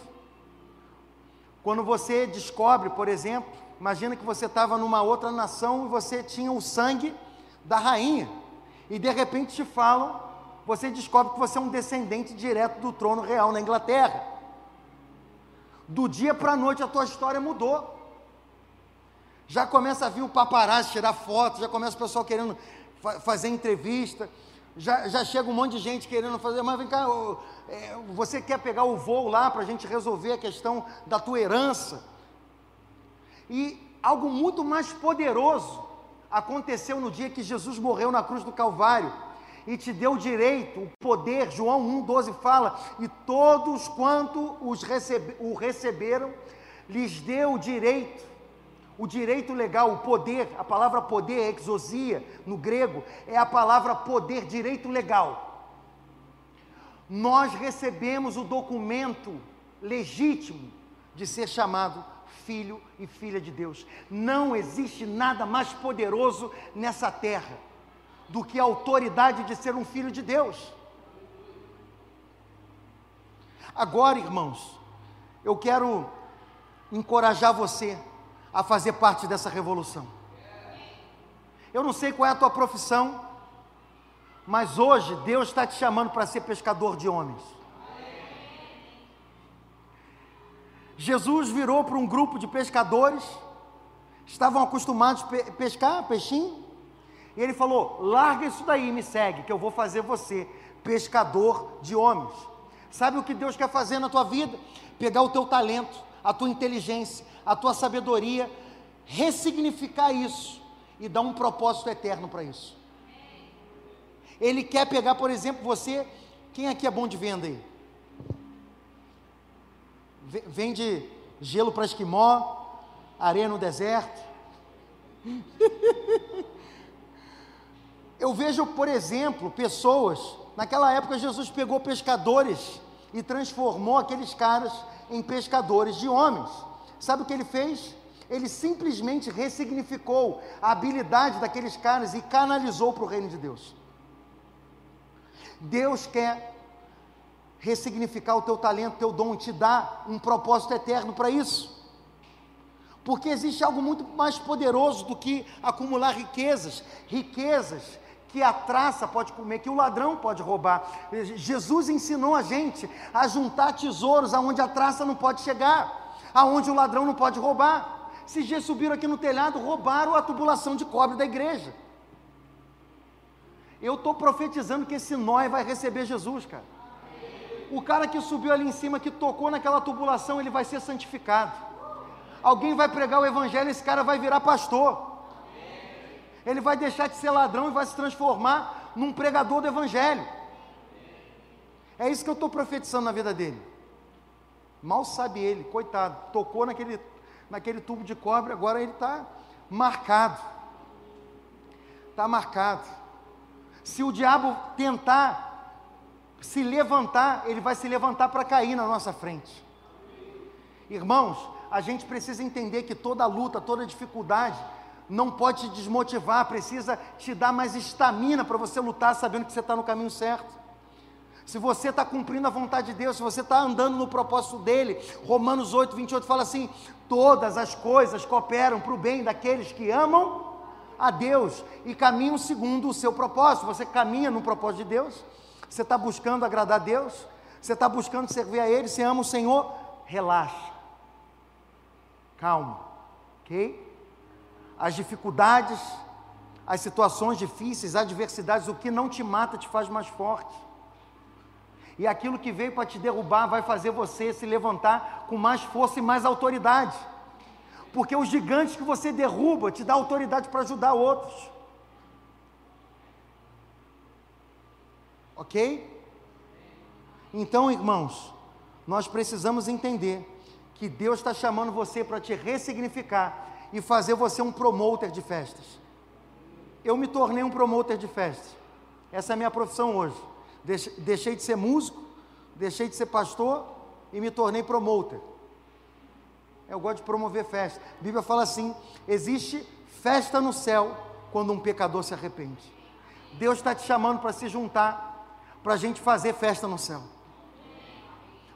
quando você descobre, por exemplo, imagina que você estava numa outra nação e você tinha o sangue da rainha, e de repente te falam, você descobre que você é um descendente direto do trono real na Inglaterra. Do dia para a noite a tua história mudou. Já começa a vir o paparazzi tirar foto, já começa o pessoal querendo fa fazer entrevista já, já chega um monte de gente querendo fazer, mas vem cá, é, você quer pegar o voo lá para a gente resolver a questão da tua herança? E algo muito mais poderoso aconteceu no dia que Jesus morreu na cruz do Calvário e te deu direito, o poder, João 1,12 fala, e todos quanto os recebe, o receberam, lhes deu o direito o direito legal, o poder, a palavra poder, exosia, no grego, é a palavra poder, direito legal. Nós recebemos o documento legítimo de ser chamado filho e filha de Deus. Não existe nada mais poderoso nessa terra do que a autoridade de ser um filho de Deus. Agora, irmãos, eu quero encorajar você a fazer parte dessa revolução. Eu não sei qual é a tua profissão, mas hoje Deus está te chamando para ser pescador de homens. Jesus virou para um grupo de pescadores, estavam acostumados a pe- pescar peixinho, e ele falou: larga isso daí e me segue, que eu vou fazer você pescador de homens. Sabe o que Deus quer fazer na tua vida? Pegar o teu talento, a tua inteligência, a tua sabedoria, ressignificar isso e dar um propósito eterno para isso. Ele quer pegar, por exemplo, você. Quem aqui é bom de venda aí? Vende gelo para esquimó, areia no deserto. <laughs> Eu vejo, por exemplo, pessoas. Naquela época, Jesus pegou pescadores e transformou aqueles caras em pescadores de homens. Sabe o que ele fez? Ele simplesmente ressignificou a habilidade daqueles caras e canalizou para o reino de Deus. Deus quer ressignificar o teu talento, teu dom, te dar um propósito eterno para isso. Porque existe algo muito mais poderoso do que acumular riquezas, riquezas que a traça pode comer, que o ladrão pode roubar. Jesus ensinou a gente a juntar tesouros aonde a traça não pode chegar, aonde o ladrão não pode roubar. Esses dias subiram aqui no telhado, roubaram a tubulação de cobre da igreja. Eu estou profetizando que esse nóia vai receber Jesus, cara. O cara que subiu ali em cima, que tocou naquela tubulação, ele vai ser santificado. Alguém vai pregar o evangelho, esse cara vai virar pastor. Ele vai deixar de ser ladrão e vai se transformar num pregador do evangelho. É isso que eu estou profetizando na vida dele. Mal sabe ele, coitado, tocou naquele, naquele tubo de cobre, agora ele está marcado. Está marcado. Se o diabo tentar se levantar, ele vai se levantar para cair na nossa frente. Irmãos, a gente precisa entender que toda luta, toda dificuldade, não pode te desmotivar, precisa te dar mais estamina para você lutar, sabendo que você está no caminho certo. Se você está cumprindo a vontade de Deus, se você está andando no propósito dele, Romanos 8, 28 fala assim: todas as coisas cooperam para o bem daqueles que amam a Deus e caminham segundo o seu propósito. Você caminha no propósito de Deus, você está buscando agradar a Deus, você está buscando servir a Ele, você ama o Senhor, relaxa, calma, ok? As dificuldades, as situações difíceis, adversidades, o que não te mata te faz mais forte. E aquilo que veio para te derrubar vai fazer você se levantar com mais força e mais autoridade. Porque os gigantes que você derruba te dá autoridade para ajudar outros. Ok? Então, irmãos, nós precisamos entender que Deus está chamando você para te ressignificar e fazer você um promoter de festas. Eu me tornei um promoter de festas. Essa é a minha profissão hoje. Deixe- Deixei de ser músico, deixei de ser pastor e me tornei promoter. Eu gosto de promover festa. A Bíblia fala assim: existe festa no céu quando um pecador se arrepende. Deus está te chamando para se juntar, para a gente fazer festa no céu.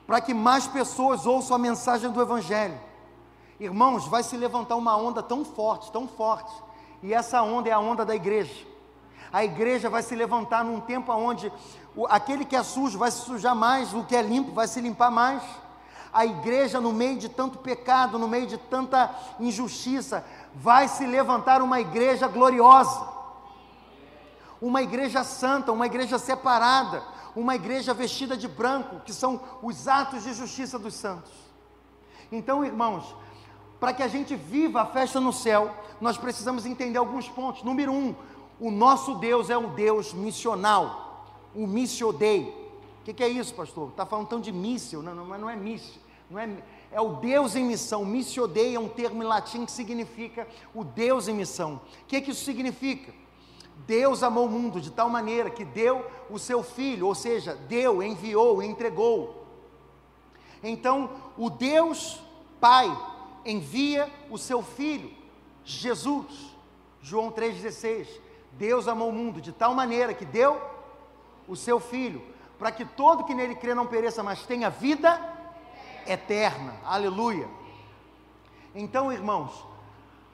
Para que mais pessoas ouçam a mensagem do Evangelho. Irmãos, vai se levantar uma onda tão forte, tão forte. E essa onda é a onda da igreja. A igreja vai se levantar num tempo onde o- aquele que é sujo vai se sujar mais, o que é limpo vai se limpar mais. A igreja, no meio de tanto pecado, no meio de tanta injustiça, vai se levantar uma igreja gloriosa, uma igreja santa, uma igreja separada, uma igreja vestida de branco, que são os atos de justiça dos santos. Então, irmãos, para que a gente viva a festa no céu, nós precisamos entender alguns pontos. Número um, o nosso Deus é um Deus missional, o missio Dei. O que, que é isso, pastor? Está falando tão de míssil, não, não, não é míssil, não é, é o Deus em missão. Missio Dei é um termo em latim que significa o Deus em missão. O que, que isso significa? Deus amou o mundo de tal maneira que deu o seu filho, ou seja, deu, enviou, entregou. Então, o Deus Pai envia o seu filho, Jesus. João 3,16. Deus amou o mundo de tal maneira que deu o seu filho, para que todo que nele crê não pereça, mas tenha vida eterna. Aleluia. Então, irmãos,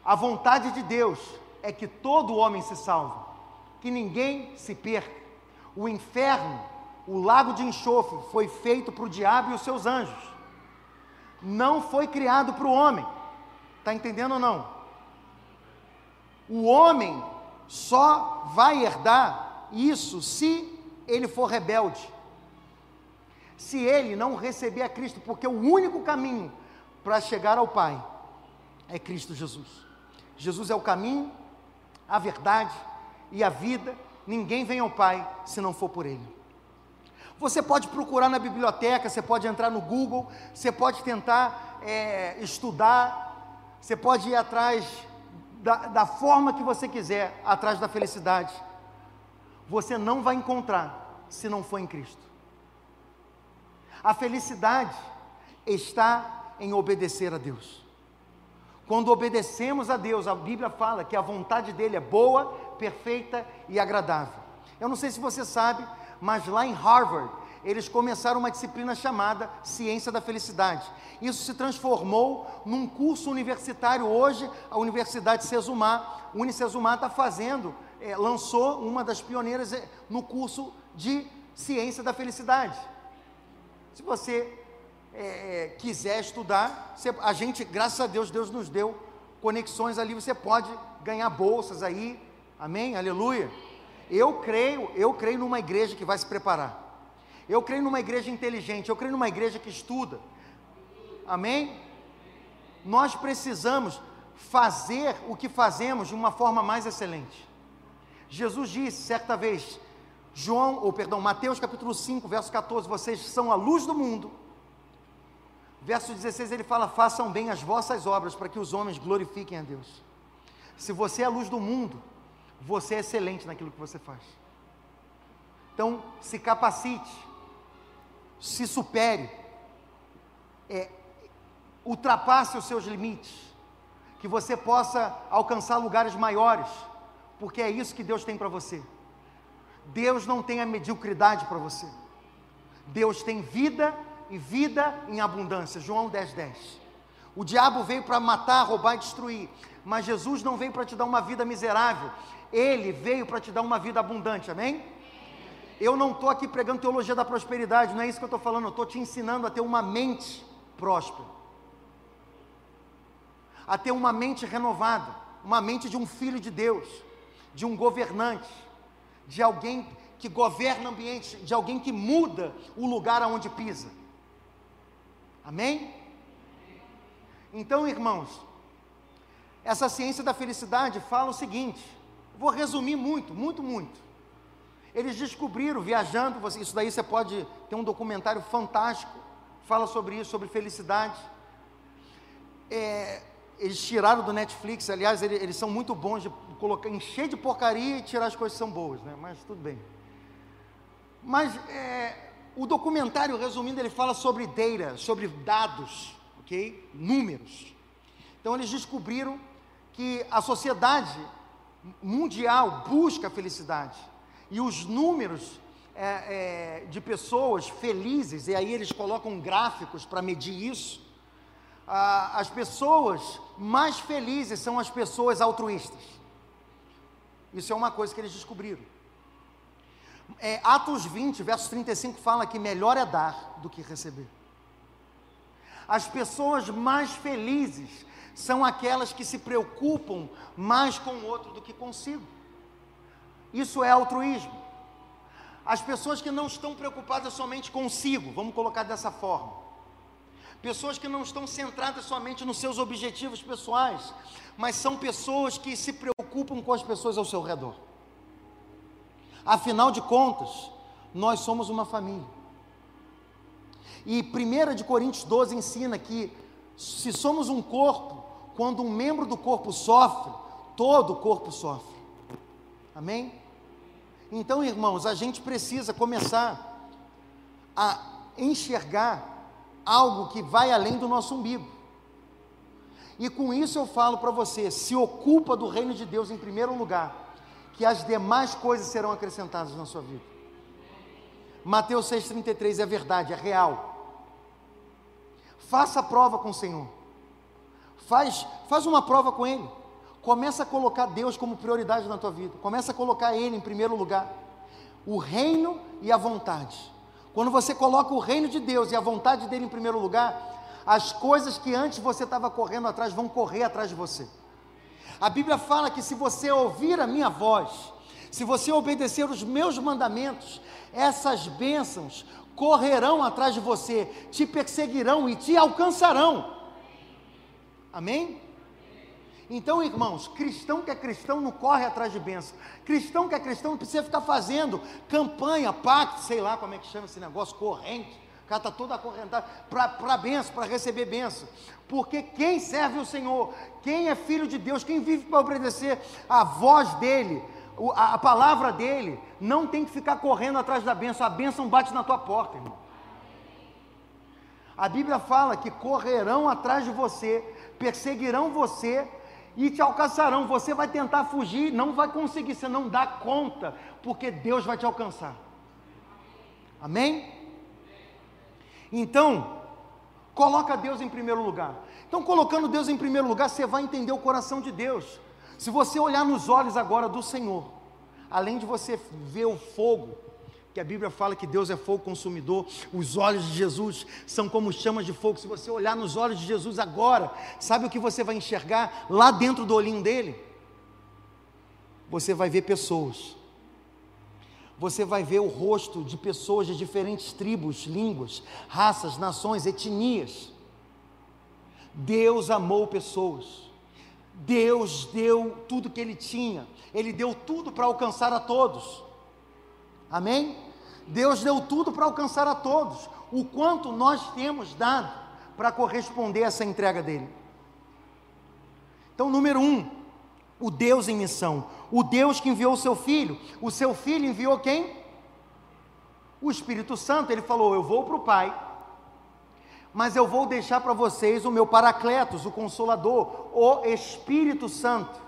a vontade de Deus é que todo homem se salve, que ninguém se perca. O inferno, o lago de enxofre, foi feito para o diabo e os seus anjos. Não foi criado para o homem. Está entendendo ou não? O homem só vai herdar isso se ele for rebelde. Se ele não receber a Cristo, porque o único caminho para chegar ao Pai é Cristo Jesus. Jesus é o caminho, a verdade e a vida. Ninguém vem ao Pai se não for por Ele. Você pode procurar na biblioteca, você pode entrar no Google, você pode tentar é, estudar, você pode ir atrás da, da forma que você quiser, atrás da felicidade. Você não vai encontrar se não for em Cristo. A felicidade está em obedecer a Deus. Quando obedecemos a Deus, a Bíblia fala que a vontade dele é boa, perfeita e agradável. Eu não sei se você sabe, mas lá em Harvard, eles começaram uma disciplina chamada Ciência da Felicidade. Isso se transformou num curso universitário. Hoje, a Universidade Sesumar, Unicesumar está fazendo, é, lançou uma das pioneiras é, no curso de Ciência da Felicidade. Se você é, é, quiser estudar, você, a gente, graças a Deus, Deus nos deu conexões ali, você pode ganhar bolsas aí, amém? Aleluia. Eu creio, eu creio numa igreja que vai se preparar. Eu creio numa igreja inteligente, eu creio numa igreja que estuda. Amém? Nós precisamos fazer o que fazemos de uma forma mais excelente. Jesus disse certa vez, João, ou perdão, Mateus capítulo 5, verso 14, vocês são a luz do mundo. Verso 16 ele fala: façam bem as vossas obras para que os homens glorifiquem a Deus. Se você é a luz do mundo, você é excelente naquilo que você faz. Então, se capacite, se supere, é, ultrapasse os seus limites, que você possa alcançar lugares maiores, porque é isso que Deus tem para você. Deus não tem a mediocridade para você. Deus tem vida e vida em abundância. João 10, 10. O diabo veio para matar, roubar e destruir, mas Jesus não veio para te dar uma vida miserável, ele veio para te dar uma vida abundante, amém? Eu não estou aqui pregando teologia da prosperidade, não é isso que eu estou falando, eu estou te ensinando a ter uma mente próspera, a ter uma mente renovada, uma mente de um filho de Deus, de um governante, de alguém que governa ambiente, de alguém que muda o lugar aonde pisa. Amém? Então, irmãos, essa ciência da felicidade fala o seguinte: vou resumir muito, muito, muito. Eles descobriram, viajando, isso daí você pode ter um documentário fantástico, fala sobre isso, sobre felicidade. É, eles tiraram do Netflix, aliás, eles, eles, são muito bons de colocar, encher de porcaria e tirar as coisas que são boas, né? mas tudo bem. Mas é, o documentário, resumindo, ele fala sobre data, sobre dados, ok? Números. Então eles descobriram que a sociedade mundial busca a felicidade. E os números é, é, de pessoas felizes, e aí eles colocam gráficos para medir isso. Ah, as pessoas mais felizes são as pessoas altruístas. Isso é uma coisa que eles descobriram. É, Atos 20, verso 35 fala que melhor é dar do que receber. As pessoas mais felizes são aquelas que se preocupam mais com o outro do que consigo. Isso é altruísmo. As pessoas que não estão preocupadas somente consigo, vamos colocar dessa forma. Pessoas que não estão centradas somente nos seus objetivos pessoais, mas são pessoas que se preocupam com as pessoas ao seu redor. Afinal de contas, nós somos uma família. E 1 de Coríntios 12 ensina que se somos um corpo, quando um membro do corpo sofre, todo o corpo sofre. Amém? Então, irmãos, a gente precisa começar a enxergar algo que vai além do nosso umbigo. E com isso eu falo para você: se ocupa do reino de Deus em primeiro lugar, que as demais coisas serão acrescentadas na sua vida. Mateus 6,33 é verdade, é real. Faça prova com o Senhor. Faz, faz uma prova com Ele. Começa a colocar Deus como prioridade na tua vida. Começa a colocar Ele em primeiro lugar. O reino e a vontade. Quando você coloca o reino de Deus e a vontade dele em primeiro lugar, as coisas que antes você estava correndo atrás vão correr atrás de você. A Bíblia fala que se você ouvir a minha voz, se você obedecer os meus mandamentos, essas bênçãos correrão atrás de você, te perseguirão e te alcançarão. Amém? Então, irmãos, cristão que é cristão não corre atrás de bênção. Cristão que é cristão não precisa ficar fazendo campanha, pacto, sei lá como é que chama esse negócio, corrente. O cara está todo acorrentado para benção, para receber benção. Porque quem serve o Senhor, quem é filho de Deus, quem vive para obedecer a voz dele, a, a palavra dele, não tem que ficar correndo atrás da bênção. A bênção bate na tua porta, irmão. A Bíblia fala que correrão atrás de você, perseguirão você e te alcançarão. Você vai tentar fugir, não vai conseguir, você não dá conta, porque Deus vai te alcançar. Amém? Então, coloca Deus em primeiro lugar. Então, colocando Deus em primeiro lugar, você vai entender o coração de Deus. Se você olhar nos olhos agora do Senhor, além de você ver o fogo, que a Bíblia fala que Deus é fogo consumidor, os olhos de Jesus são como chamas de fogo. Se você olhar nos olhos de Jesus agora, sabe o que você vai enxergar lá dentro do olhinho dele? Você vai ver pessoas. Você vai ver o rosto de pessoas de diferentes tribos, línguas, raças, nações, etnias. Deus amou pessoas. Deus deu tudo que ele tinha. Ele deu tudo para alcançar a todos. Amém? Deus deu tudo para alcançar a todos. O quanto nós temos dado para corresponder a essa entrega dele. Então, número um, o Deus em missão. O Deus que enviou o seu filho. O seu filho enviou quem? O Espírito Santo. Ele falou: Eu vou para o Pai, mas eu vou deixar para vocês o meu Paracletos, o Consolador, o Espírito Santo,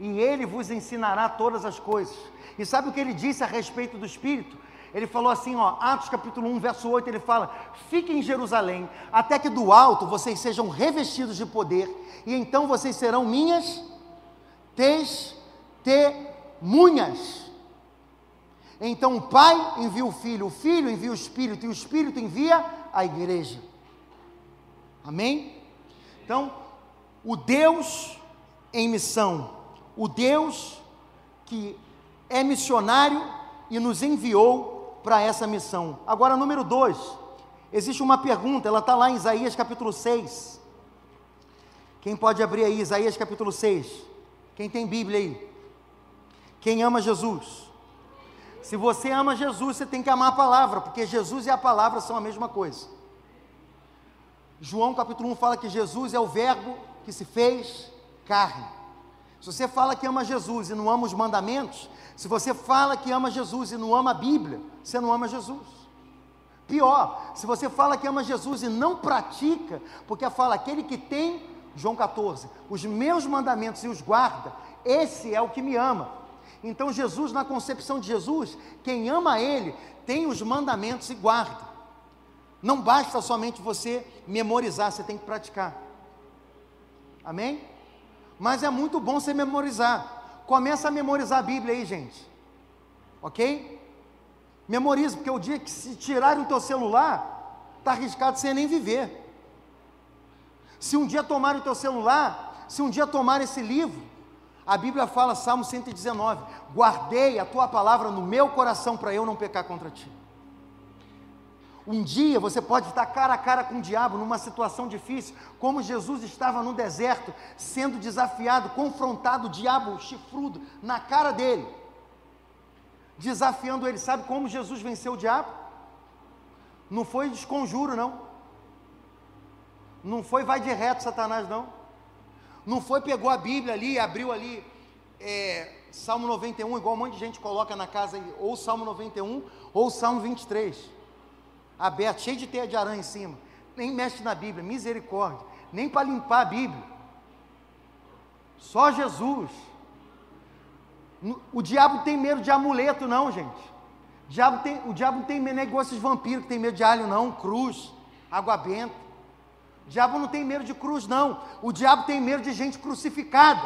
e ele vos ensinará todas as coisas. E sabe o que ele disse a respeito do Espírito? Ele falou assim, ó, Atos capítulo 1, verso 8, ele fala: Fiquem em Jerusalém, até que do alto vocês sejam revestidos de poder, e então vocês serão minhas testemunhas. Então o Pai envia o Filho, o Filho envia o Espírito, e o Espírito envia a igreja. Amém? Então, o Deus em missão, o Deus que é missionário e nos enviou para essa missão. Agora, número dois, existe uma pergunta, ela está lá em Isaías capítulo 6. Quem pode abrir aí, Isaías capítulo 6? Quem tem Bíblia aí? Quem ama Jesus? Se você ama Jesus, você tem que amar a palavra, porque Jesus e a palavra são a mesma coisa. João capítulo 1 fala que Jesus é o Verbo que se fez carne. Se você fala que ama Jesus e não ama os mandamentos, se você fala que ama Jesus e não ama a Bíblia, você não ama Jesus. Pior, se você fala que ama Jesus e não pratica, porque fala aquele que tem, João 14, os meus mandamentos e os guarda, esse é o que me ama. Então, Jesus, na concepção de Jesus, quem ama Ele tem os mandamentos e guarda. Não basta somente você memorizar, você tem que praticar. Amém? Mas é muito bom você memorizar. Começa a memorizar a Bíblia aí, gente. Ok? Memoriza, porque o dia que se tirarem o teu celular, está arriscado sem nem viver. Se um dia tomarem o teu celular, se um dia tomar esse livro, a Bíblia fala, Salmo 119: Guardei a tua palavra no meu coração para eu não pecar contra ti. Um dia você pode estar cara a cara com o diabo numa situação difícil, como Jesus estava no deserto, sendo desafiado, confrontado, o diabo chifrudo na cara dele, desafiando ele. Sabe como Jesus venceu o diabo? Não foi desconjuro, não. Não foi vai de reto, Satanás, não. Não foi pegou a Bíblia ali, abriu ali é, Salmo 91, igual um monte de gente coloca na casa, ou Salmo 91, ou Salmo 23 aberto, cheio de teia de aranha em cima. Nem mexe na Bíblia, misericórdia. Nem para limpar a Bíblia. Só Jesus. O diabo tem medo de amuleto, não, gente. O diabo, tem, o diabo não tem medo, nem esses vampiros que tem medo de alho, não. Cruz, água benta. O diabo não tem medo de cruz, não. O diabo tem medo de gente crucificada.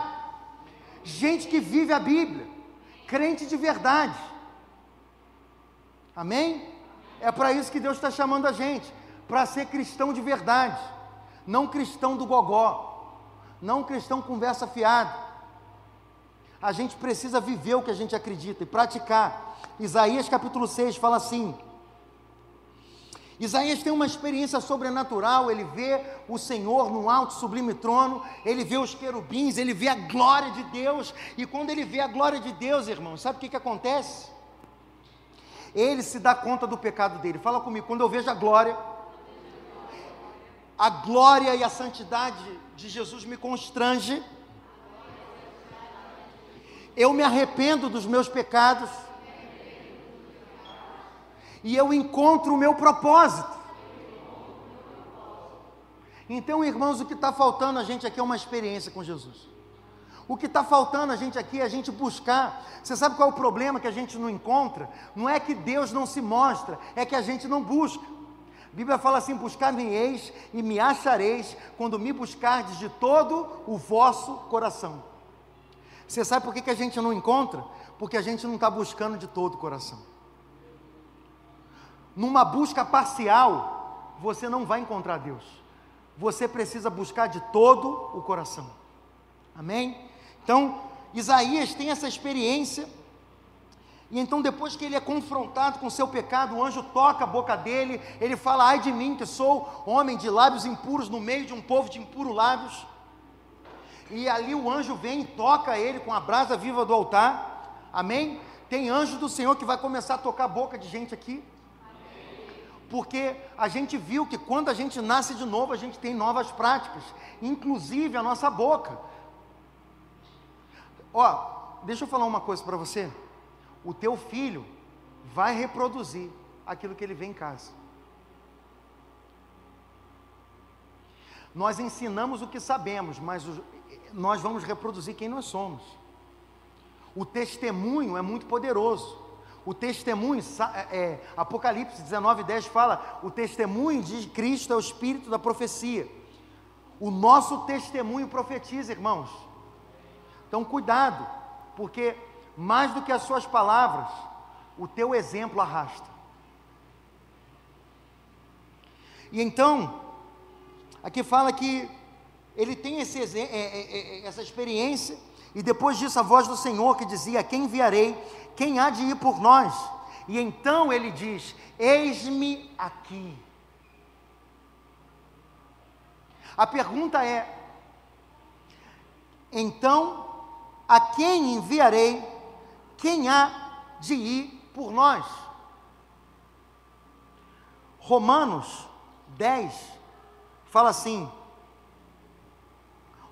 gente que vive a Bíblia, crente de verdade. Amém? É para isso que Deus está chamando a gente, para ser cristão de verdade, não cristão do gogó, não cristão conversa fiada. A gente precisa viver o que a gente acredita e praticar. Isaías capítulo 6 fala assim: Isaías tem uma experiência sobrenatural, ele vê o Senhor no alto sublime trono, ele vê os querubins, ele vê a glória de Deus, e quando ele vê a glória de Deus, irmão, sabe o que, que acontece? Ele se dá conta do pecado dele. Fala comigo, quando eu vejo a glória, a glória e a santidade de Jesus me constrange, eu me arrependo dos meus pecados, e eu encontro o meu propósito. Então, irmãos, o que está faltando a gente aqui é uma experiência com Jesus. O que está faltando a gente aqui é a gente buscar. Você sabe qual é o problema que a gente não encontra? Não é que Deus não se mostra, é que a gente não busca. A Bíblia fala assim: buscar-me-eis e me achareis quando me buscardes de todo o vosso coração. Você sabe por que, que a gente não encontra? Porque a gente não está buscando de todo o coração. Numa busca parcial, você não vai encontrar Deus. Você precisa buscar de todo o coração. Amém? Então, Isaías tem essa experiência. E então, depois que ele é confrontado com seu pecado, o anjo toca a boca dele. Ele fala: Ai de mim, que sou homem de lábios impuros, no meio de um povo de impuros lábios. E ali o anjo vem e toca ele com a brasa viva do altar. Amém? Tem anjo do Senhor que vai começar a tocar a boca de gente aqui porque a gente viu que quando a gente nasce de novo, a gente tem novas práticas, inclusive a nossa boca. Ó, deixa eu falar uma coisa para você. O teu filho vai reproduzir aquilo que ele vê em casa. Nós ensinamos o que sabemos, mas nós vamos reproduzir quem nós somos. O testemunho é muito poderoso. O testemunho, é, é, Apocalipse 19, 10 fala: o testemunho de Cristo é o espírito da profecia. O nosso testemunho profetiza, irmãos. Então, cuidado, porque mais do que as suas palavras, o teu exemplo arrasta. E então, aqui fala que ele tem esse, é, é, é, essa experiência, e depois disso a voz do Senhor que dizia: Quem enviarei? Quem há de ir por nós? E então ele diz: Eis-me aqui. A pergunta é: então, a quem enviarei? Quem há de ir por nós? Romanos 10 fala assim,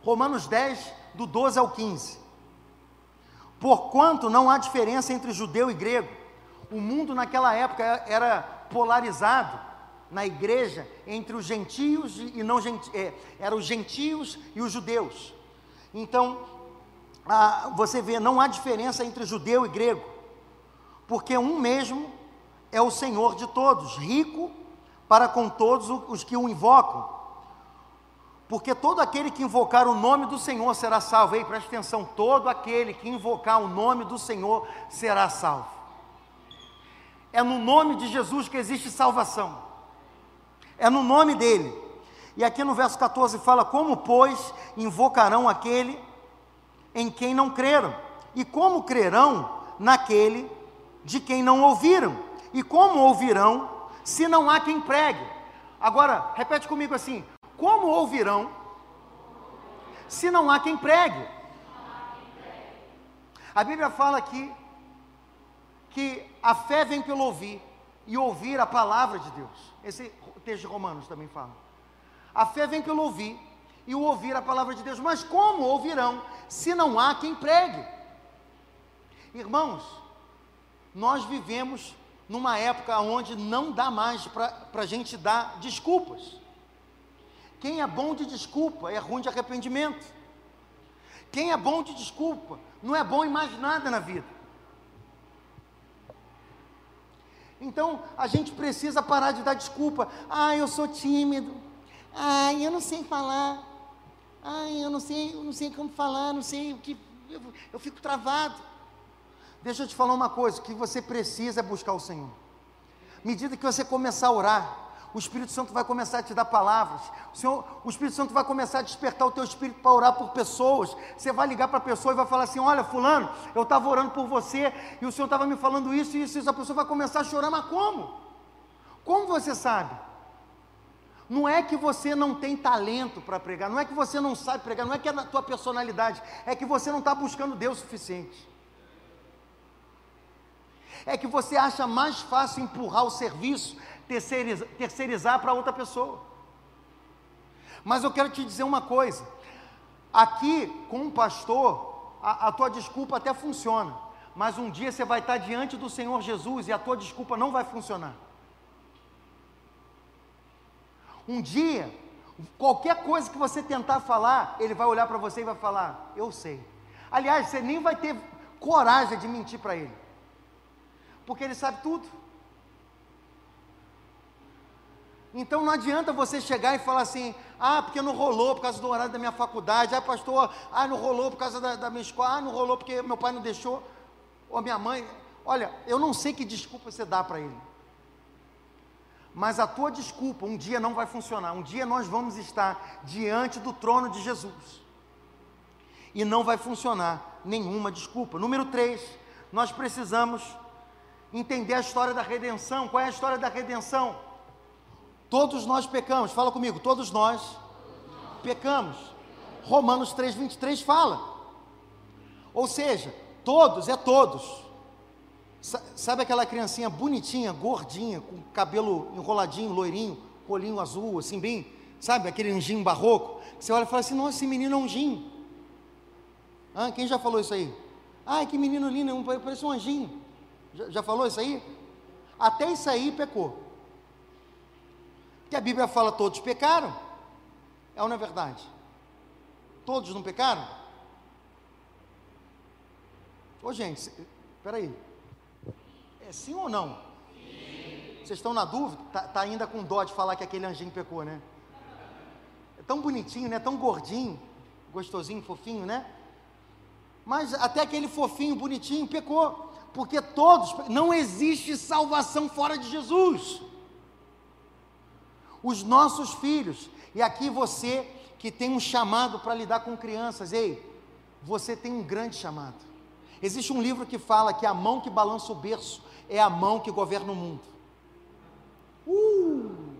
Romanos 10, do 12 ao 15. Porquanto não há diferença entre judeu e grego. O mundo naquela época era polarizado na igreja entre os gentios e não gentios, é, eram os gentios e os judeus. Então, ah, você vê, não há diferença entre judeu e grego, porque um mesmo é o Senhor de todos, rico para com todos os que o invocam porque todo aquele que invocar o nome do Senhor será salvo. Ei, preste atenção: todo aquele que invocar o nome do Senhor será salvo. É no nome de Jesus que existe salvação, é no nome dele. E aqui no verso 14 fala: Como, pois, invocarão aquele em quem não creram? E como crerão naquele de quem não ouviram? E como ouvirão se não há quem pregue? Agora, repete comigo assim: como ouvirão se não há quem pregue? A Bíblia fala aqui que a fé vem pelo ouvir e ouvir a palavra de Deus. Esse texto de Romanos também fala. A fé vem pelo ouvir e o ouvir a palavra de Deus. Mas como ouvirão se não há quem pregue? Irmãos, nós vivemos numa época onde não dá mais para a gente dar desculpas. Quem é bom de desculpa é ruim de arrependimento. Quem é bom de desculpa não é bom em mais nada na vida. Então a gente precisa parar de dar desculpa. Ah, eu sou tímido. Ah, eu não sei falar. Ah, eu não sei, eu não sei como falar, não sei o que. eu, eu fico travado. Deixa eu te falar uma coisa: que você precisa é buscar o Senhor. À medida que você começar a orar, o Espírito Santo vai começar a te dar palavras. O, Senhor, o Espírito Santo vai começar a despertar o teu espírito para orar por pessoas. Você vai ligar para a pessoa e vai falar assim: Olha, Fulano, eu estava orando por você e o Senhor estava me falando isso isso, e isso. A pessoa vai começar a chorar, mas como? Como você sabe? Não é que você não tem talento para pregar, não é que você não sabe pregar, não é que é na tua personalidade, é que você não está buscando Deus o suficiente. É que você acha mais fácil empurrar o serviço, terceirizar, terceirizar para outra pessoa. Mas eu quero te dizer uma coisa: aqui com o pastor, a, a tua desculpa até funciona, mas um dia você vai estar diante do Senhor Jesus e a tua desculpa não vai funcionar. Um dia, qualquer coisa que você tentar falar, ele vai olhar para você e vai falar: Eu sei. Aliás, você nem vai ter coragem de mentir para ele, porque ele sabe tudo. Então não adianta você chegar e falar assim: ah, porque não rolou por causa do horário da minha faculdade, ah, pastor, ah, não rolou por causa da, da minha escola, ah, não rolou porque meu pai não deixou, ou minha mãe. Olha, eu não sei que desculpa você dá para ele. Mas a tua desculpa um dia não vai funcionar. Um dia nós vamos estar diante do trono de Jesus. E não vai funcionar nenhuma desculpa. Número 3, nós precisamos entender a história da redenção. Qual é a história da redenção? Todos nós pecamos. Fala comigo, todos nós pecamos. Romanos 3:23 fala. Ou seja, todos é todos. Sabe aquela criancinha bonitinha, gordinha, com cabelo enroladinho, loirinho, olhinho azul, assim bem, sabe aquele anjinho barroco? Você olha e fala assim: nossa, esse menino é um anjinho. Ah, quem já falou isso aí? Ai, que menino lindo, parece um anjinho. Já, já falou isso aí? Até isso aí pecou. Porque a Bíblia fala: todos pecaram. É ou não é verdade? Todos não pecaram? Ô gente, espera aí. É sim ou não? Sim. Vocês estão na dúvida? Tá, tá, ainda com dó de falar que aquele anjinho pecou, né? É tão bonitinho, né? Tão gordinho, gostosinho, fofinho, né? Mas até aquele fofinho, bonitinho, pecou. Porque todos, não existe salvação fora de Jesus. Os nossos filhos, e aqui você que tem um chamado para lidar com crianças, ei, você tem um grande chamado. Existe um livro que fala que a mão que balança o berço é a mão que governa o mundo. Uh!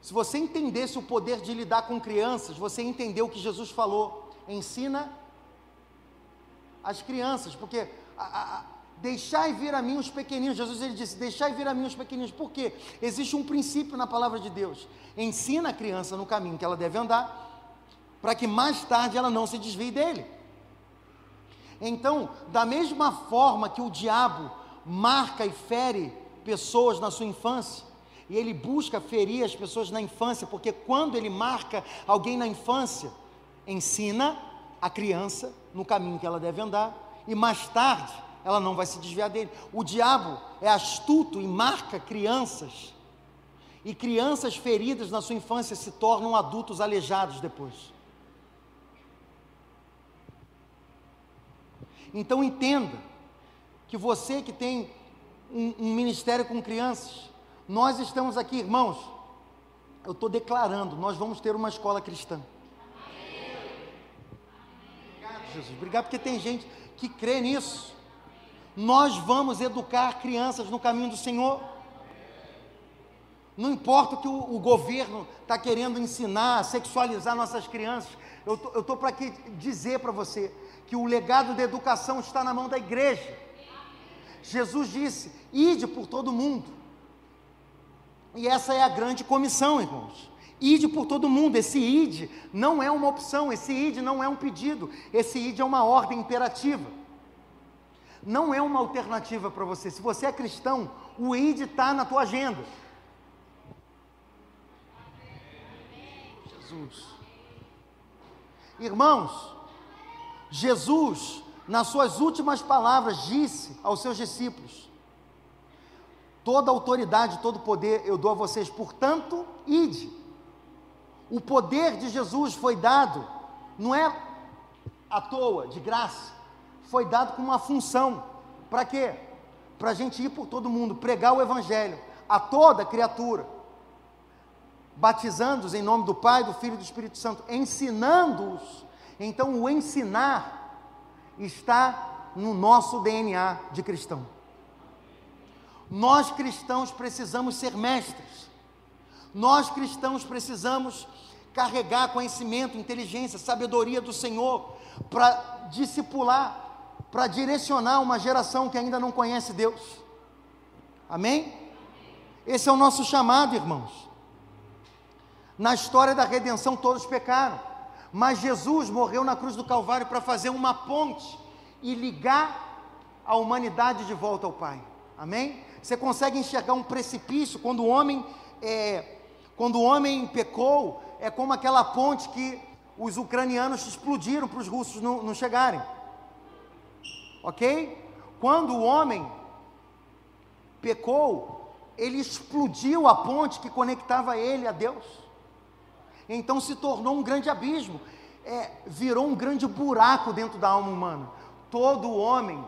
Se você entendesse o poder de lidar com crianças, você entendeu o que Jesus falou. Ensina as crianças, porque a, a, deixai vir a mim os pequeninos. Jesus ele disse: deixai vir a mim os pequeninos. Por quê? Existe um princípio na palavra de Deus. Ensina a criança no caminho que ela deve andar, para que mais tarde ela não se desvie dele. Então, da mesma forma que o diabo marca e fere pessoas na sua infância, e ele busca ferir as pessoas na infância, porque quando ele marca alguém na infância, ensina a criança no caminho que ela deve andar, e mais tarde ela não vai se desviar dele. O diabo é astuto e marca crianças, e crianças feridas na sua infância se tornam adultos aleijados depois. Então entenda que você que tem um, um ministério com crianças, nós estamos aqui, irmãos. Eu estou declarando, nós vamos ter uma escola cristã. Obrigado, Jesus. Obrigado, porque tem gente que crê nisso. Nós vamos educar crianças no caminho do Senhor. Não importa o que o, o governo está querendo ensinar, sexualizar nossas crianças. Eu estou para dizer para você que o legado da educação está na mão da igreja. Jesus disse: ide por todo mundo. E essa é a grande comissão, irmãos. Ide por todo mundo. Esse ide não é uma opção, esse ide não é um pedido, esse ide é uma ordem imperativa. Não é uma alternativa para você. Se você é cristão, o ide está na tua agenda. Jesus. Irmãos, Jesus, nas suas últimas palavras, disse aos seus discípulos: Toda autoridade, todo poder eu dou a vocês, portanto, ide. O poder de Jesus foi dado, não é à toa, de graça. Foi dado com uma função. Para quê? Para a gente ir por todo mundo, pregar o Evangelho a toda criatura, batizando-os em nome do Pai, do Filho e do Espírito Santo, ensinando-os. Então, o ensinar está no nosso DNA de cristão. Nós cristãos precisamos ser mestres. Nós cristãos precisamos carregar conhecimento, inteligência, sabedoria do Senhor para discipular, para direcionar uma geração que ainda não conhece Deus. Amém? Esse é o nosso chamado, irmãos. Na história da redenção, todos pecaram, mas Jesus morreu na cruz do Calvário para fazer uma ponte e ligar a humanidade de volta ao Pai. Amém? Você consegue enxergar um precipício quando o homem é, quando o homem pecou, é como aquela ponte que os ucranianos explodiram para os russos não, não chegarem. Ok? Quando o homem pecou, ele explodiu a ponte que conectava ele a Deus. Então se tornou um grande abismo, é, virou um grande buraco dentro da alma humana. Todo homem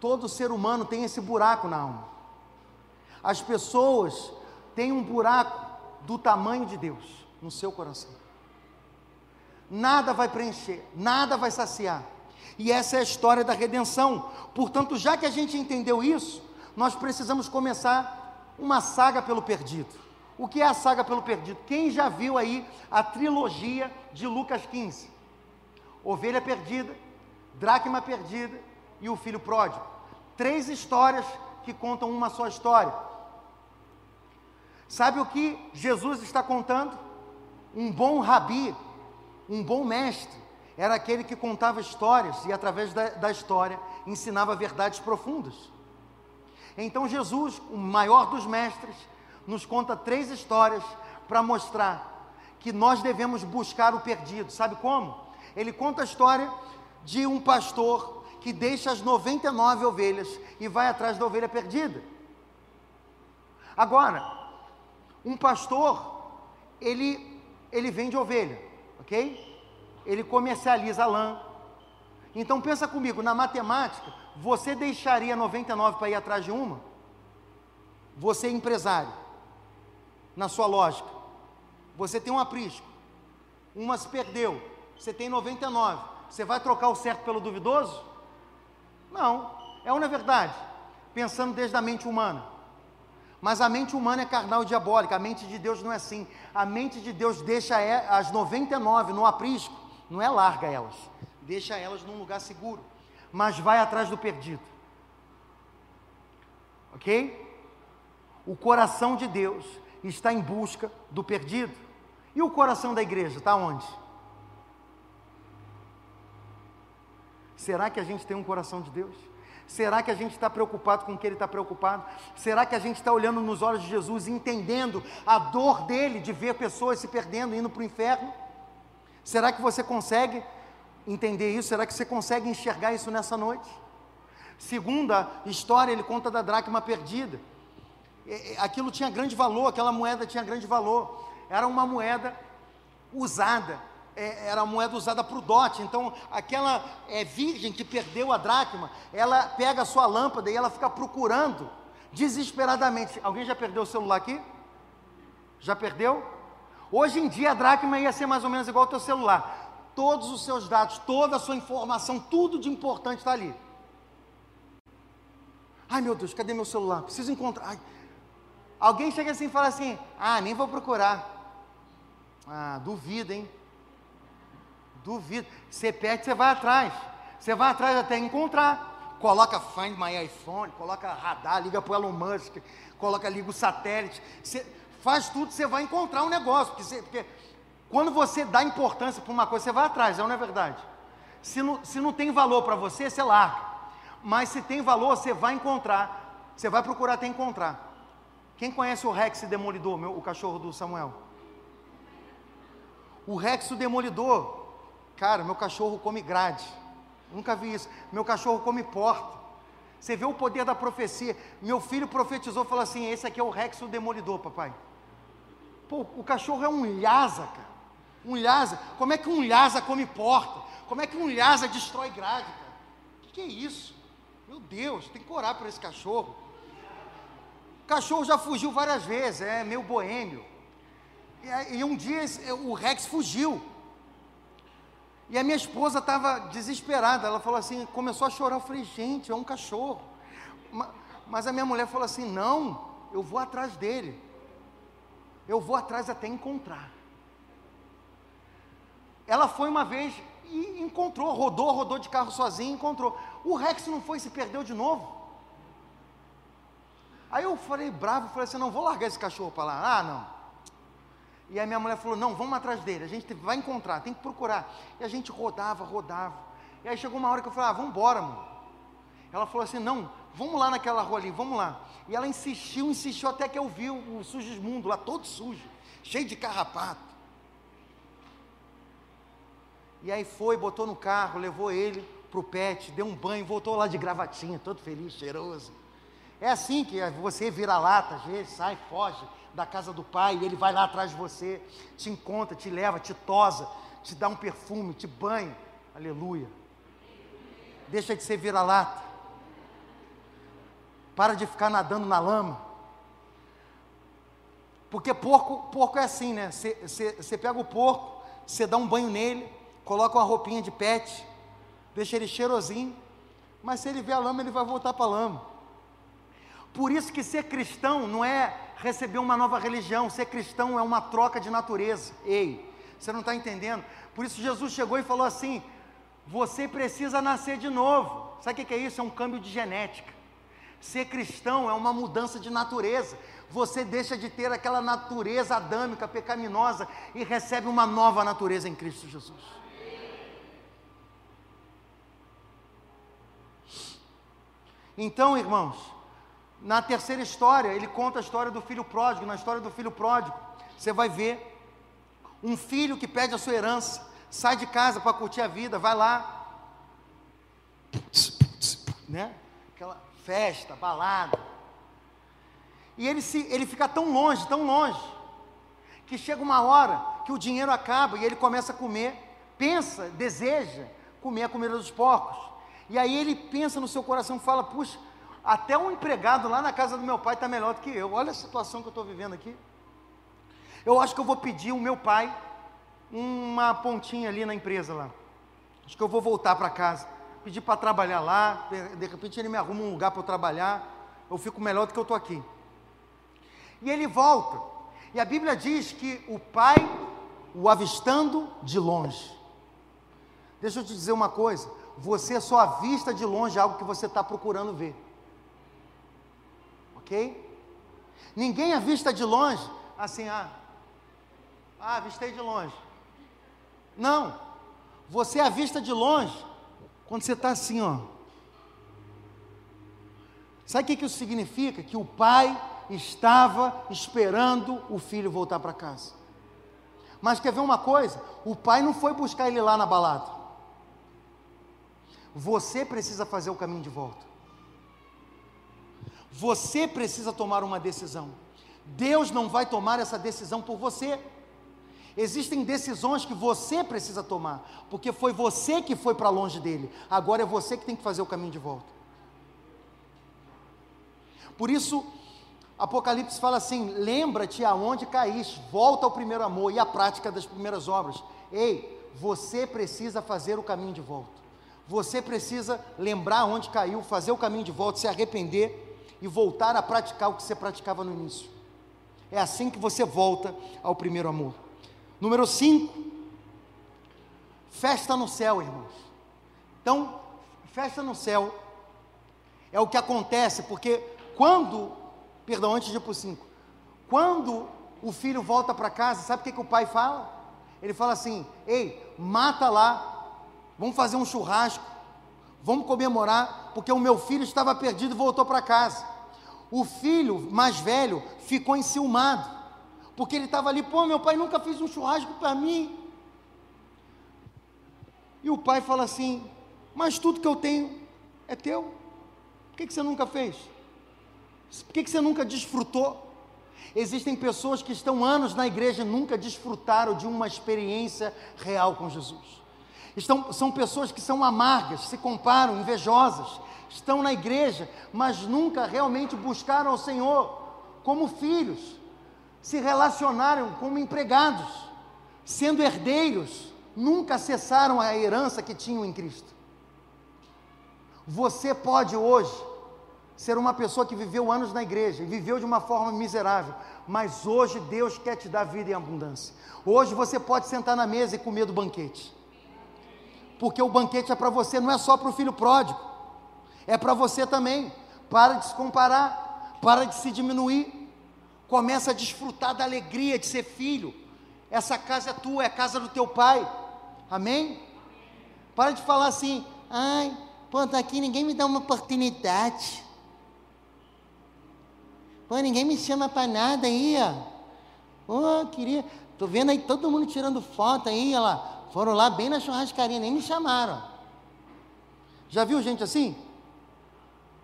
Todo ser humano tem esse buraco na alma. As pessoas têm um buraco do tamanho de Deus no seu coração. Nada vai preencher, nada vai saciar. E essa é a história da redenção. Portanto, já que a gente entendeu isso, nós precisamos começar uma saga pelo perdido. O que é a saga pelo perdido? Quem já viu aí a trilogia de Lucas 15? Ovelha perdida, dracma perdida e o filho pródigo. Três histórias que contam uma só história. Sabe o que Jesus está contando? Um bom rabi, um bom mestre, era aquele que contava histórias e, através da, da história, ensinava verdades profundas. Então, Jesus, o maior dos mestres, nos conta três histórias para mostrar que nós devemos buscar o perdido. Sabe como? Ele conta a história de um pastor que deixa as 99 ovelhas e vai atrás da ovelha perdida. Agora, um pastor, ele, ele vende ovelha, ok? Ele comercializa lã. Então pensa comigo, na matemática, você deixaria 99 para ir atrás de uma? Você é empresário, na sua lógica. Você tem um aprisco, uma se perdeu, você tem 99. Você vai trocar o certo pelo duvidoso? Não, é uma verdade, pensando desde a mente humana. Mas a mente humana é carnal e diabólica, a mente de Deus não é assim. A mente de Deus deixa é, as 99 no aprisco, não é larga elas, deixa elas num lugar seguro, mas vai atrás do perdido. Ok? O coração de Deus está em busca do perdido. E o coração da igreja está onde? Será que a gente tem um coração de Deus? Será que a gente está preocupado com o que Ele está preocupado? Será que a gente está olhando nos olhos de Jesus e entendendo a dor dele de ver pessoas se perdendo, indo para o inferno? Será que você consegue entender isso? Será que você consegue enxergar isso nessa noite? Segunda história, ele conta da dracma perdida. Aquilo tinha grande valor, aquela moeda tinha grande valor. Era uma moeda usada, é, era a moeda usada para o dote. Então, aquela é, virgem que perdeu a dracma, ela pega a sua lâmpada e ela fica procurando desesperadamente. Alguém já perdeu o celular aqui? Já perdeu? Hoje em dia a dracma ia ser mais ou menos igual ao teu celular. Todos os seus dados, toda a sua informação, tudo de importante está ali. Ai meu Deus, cadê meu celular? Preciso encontrar. Ai. Alguém chega assim e fala assim: Ah, nem vou procurar. Ah, duvido, hein? Duvido. Você perde, você vai atrás. Você vai atrás até encontrar. Coloca Find My iPhone, coloca radar, liga para o Elon Musk, coloca, liga o satélite. Você faz tudo, você vai encontrar um negócio. Porque, você, porque quando você dá importância para uma coisa, você vai atrás, não é verdade? Se não, se não tem valor para você, você larga. Mas se tem valor, você vai encontrar. Você vai procurar até encontrar. Quem conhece o Rex Demolidor, meu, o cachorro do Samuel? O Rex Demolidor, Cara, meu cachorro come grade. Nunca vi isso. Meu cachorro come porta. Você vê o poder da profecia. Meu filho profetizou, falou assim: esse aqui é o Rex demolidor, papai. Pô, o cachorro é um lhasa, cara. Um Lhasa, como é que um Lhasa come porta? Como é que um Lhasa destrói grade, cara? O que, que é isso? Meu Deus, tem que orar por esse cachorro. Cachorro já fugiu várias vezes, é meio boêmio. E, e um dia esse- o Rex fugiu. E a minha esposa estava desesperada. Ela falou assim, começou a chorar. Eu falei, gente, é um cachorro. Ma- Mas a minha mulher falou assim: não, eu vou atrás dele. Eu vou atrás até encontrar. Ela foi uma vez e encontrou, rodou, rodou de carro sozinha, encontrou. O Rex não foi e se perdeu de novo. Aí eu falei bravo, falei assim, não, vou largar esse cachorro para lá. Ah, não. E aí minha mulher falou, não, vamos atrás dele, a gente vai encontrar, tem que procurar. E a gente rodava, rodava. E aí chegou uma hora que eu falei, ah, vamos embora, amor. Ela falou assim, não, vamos lá naquela rua ali, vamos lá. E ela insistiu, insistiu até que eu vi o, o Sugismundo lá, todo sujo, cheio de carrapato. E aí foi, botou no carro, levou ele pro pet, deu um banho, voltou lá de gravatinha, todo feliz, cheiroso. É assim que você vira lata, às vezes, sai, foge da casa do pai, e ele vai lá atrás de você, te encontra, te leva, te tosa, te dá um perfume, te banha. Aleluia. Deixa de ser vira-lata. Para de ficar nadando na lama. Porque porco, porco é assim, né? Você pega o porco, você dá um banho nele, coloca uma roupinha de pet, deixa ele cheirosinho, mas se ele vê a lama, ele vai voltar para a lama. Por isso que ser cristão não é receber uma nova religião, ser cristão é uma troca de natureza. Ei, você não está entendendo? Por isso Jesus chegou e falou assim: você precisa nascer de novo. Sabe o que é isso? É um câmbio de genética. Ser cristão é uma mudança de natureza. Você deixa de ter aquela natureza adâmica, pecaminosa e recebe uma nova natureza em Cristo Jesus. Então, irmãos, na terceira história, ele conta a história do filho pródigo. Na história do filho pródigo, você vai ver um filho que pede a sua herança, sai de casa para curtir a vida, vai lá, né? Aquela festa, balada. E ele, se, ele fica tão longe, tão longe, que chega uma hora que o dinheiro acaba e ele começa a comer, pensa, deseja comer a comida dos porcos. E aí ele pensa no seu coração, fala: puxa, até um empregado lá na casa do meu pai está melhor do que eu. Olha a situação que eu estou vivendo aqui. Eu acho que eu vou pedir o meu pai uma pontinha ali na empresa lá. Acho que eu vou voltar para casa. Pedir para trabalhar lá. De, repente ele me arruma um lugar para eu trabalhar. Eu fico melhor do que eu estou aqui. E ele volta. E a Bíblia diz que o pai o avistando de longe. Deixa eu te dizer uma coisa. Você só avista de longe algo que você está procurando ver. Ok? Ninguém avista de longe assim, ah, ah, avistei de longe. Não. Você avista de longe quando você está assim, ó. Sabe o que, que isso significa? Que o pai estava esperando o filho voltar para casa. Mas quer ver uma coisa? O pai não foi buscar ele lá na balada. Você precisa fazer o caminho de volta. Você precisa tomar uma decisão. Deus não vai tomar essa decisão por você. Existem decisões que você precisa tomar, porque foi você que foi para longe dele. Agora é você que tem que fazer o caminho de volta. Por isso, Apocalipse fala assim: lembra-te aonde caíste, volta ao primeiro amor e à prática das primeiras obras. Ei, você precisa fazer o caminho de volta. Você precisa lembrar onde caiu, fazer o caminho de volta, se arrepender e voltar a praticar o que você praticava no início. É assim que você volta ao primeiro amor. Número 5. Festa no céu, irmãos. Então, festa no céu é o que acontece, porque quando, perdão, antes de ir para o 5, quando o filho volta para casa, sabe o que, que o pai fala? Ele fala assim: ei, mata lá, vamos fazer um churrasco, vamos comemorar, porque o meu filho estava perdido e voltou para casa. O filho mais velho ficou enciumado, porque ele estava ali, pô, meu pai nunca fez um churrasco para mim. E o pai fala assim: mas tudo que eu tenho é teu, por que, que você nunca fez? Por que, que você nunca desfrutou? Existem pessoas que estão anos na igreja e nunca desfrutaram de uma experiência real com Jesus. Estão, são pessoas que são amargas, se comparam, invejosas, estão na igreja, mas nunca realmente buscaram ao Senhor como filhos, se relacionaram como empregados, sendo herdeiros, nunca acessaram a herança que tinham em Cristo. Você pode hoje ser uma pessoa que viveu anos na igreja e viveu de uma forma miserável, mas hoje Deus quer te dar vida em abundância. Hoje você pode sentar na mesa e comer do banquete, porque o banquete é para você, não é só para o filho pródigo, é para você também. Para de se comparar, para de se diminuir, começa a desfrutar da alegria de ser filho. Essa casa é tua, é a casa do teu pai, amém? Para de falar assim, ai, pô, tá aqui, ninguém me dá uma oportunidade. Pô, ninguém me chama para nada aí, ó. Pô, queria. Tô vendo aí todo mundo tirando foto aí, ó lá. Foram lá bem na churrascaria, nem me chamaram. Já viu gente assim?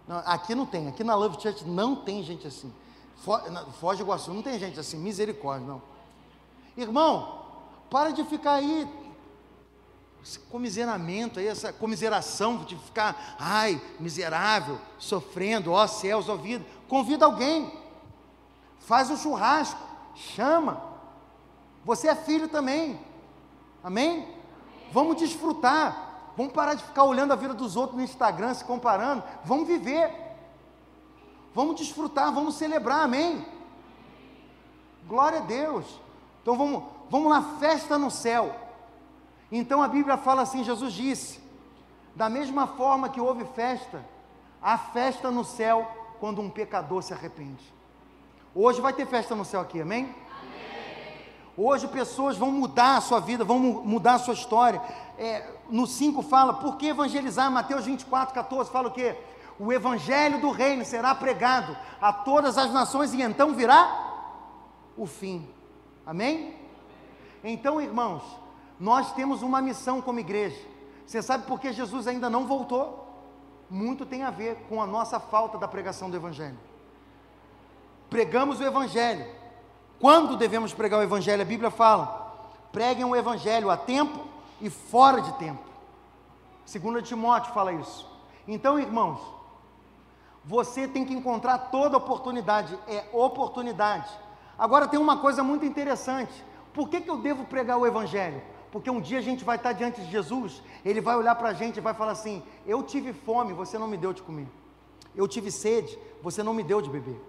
Não, aqui não tem, aqui na Love Church não tem gente assim. Foz do Iguaçu não tem gente assim, misericórdia, não. Irmão, para de ficar aí, esse comiseramento aí, essa comiseração de ficar, ai, miserável, sofrendo, ó céus, ó vida. Convida alguém, faz um churrasco, chama. Você é filho também, amém? Vamos desfrutar, vamos parar de ficar olhando a vida dos outros no Instagram, se comparando, vamos viver, vamos desfrutar, vamos celebrar, amém? Glória a Deus. Então vamos, vamos lá, festa no céu. Então a Bíblia fala assim: Jesus disse, da mesma forma que houve festa, há festa no céu quando um pecador se arrepende. Hoje vai ter festa no céu aqui, amém? Hoje pessoas vão mudar a sua vida, vão mudar a sua história. É, no 5 fala, por que evangelizar? Mateus 24, 14 fala o quê? O evangelho do reino será pregado a todas as nações e então virá o fim. Amém? Então, irmãos, nós temos uma missão como igreja. Você sabe por que Jesus ainda não voltou? muito tem a ver com a nossa falta da pregação do Evangelho. Pregamos o Evangelho. Quando devemos pregar o Evangelho? A Bíblia fala: preguem o Evangelho a tempo e fora de tempo. Segundo Timóteo fala isso. Então, irmãos, você tem que encontrar toda oportunidade, é oportunidade. Agora tem uma coisa muito interessante. Por que, que eu devo pregar o Evangelho? porque um dia a gente vai estar diante de Jesus, ele vai olhar para a gente e vai falar assim: Eu tive fome, você não me deu de comer. Eu tive sede, você não me deu de beber.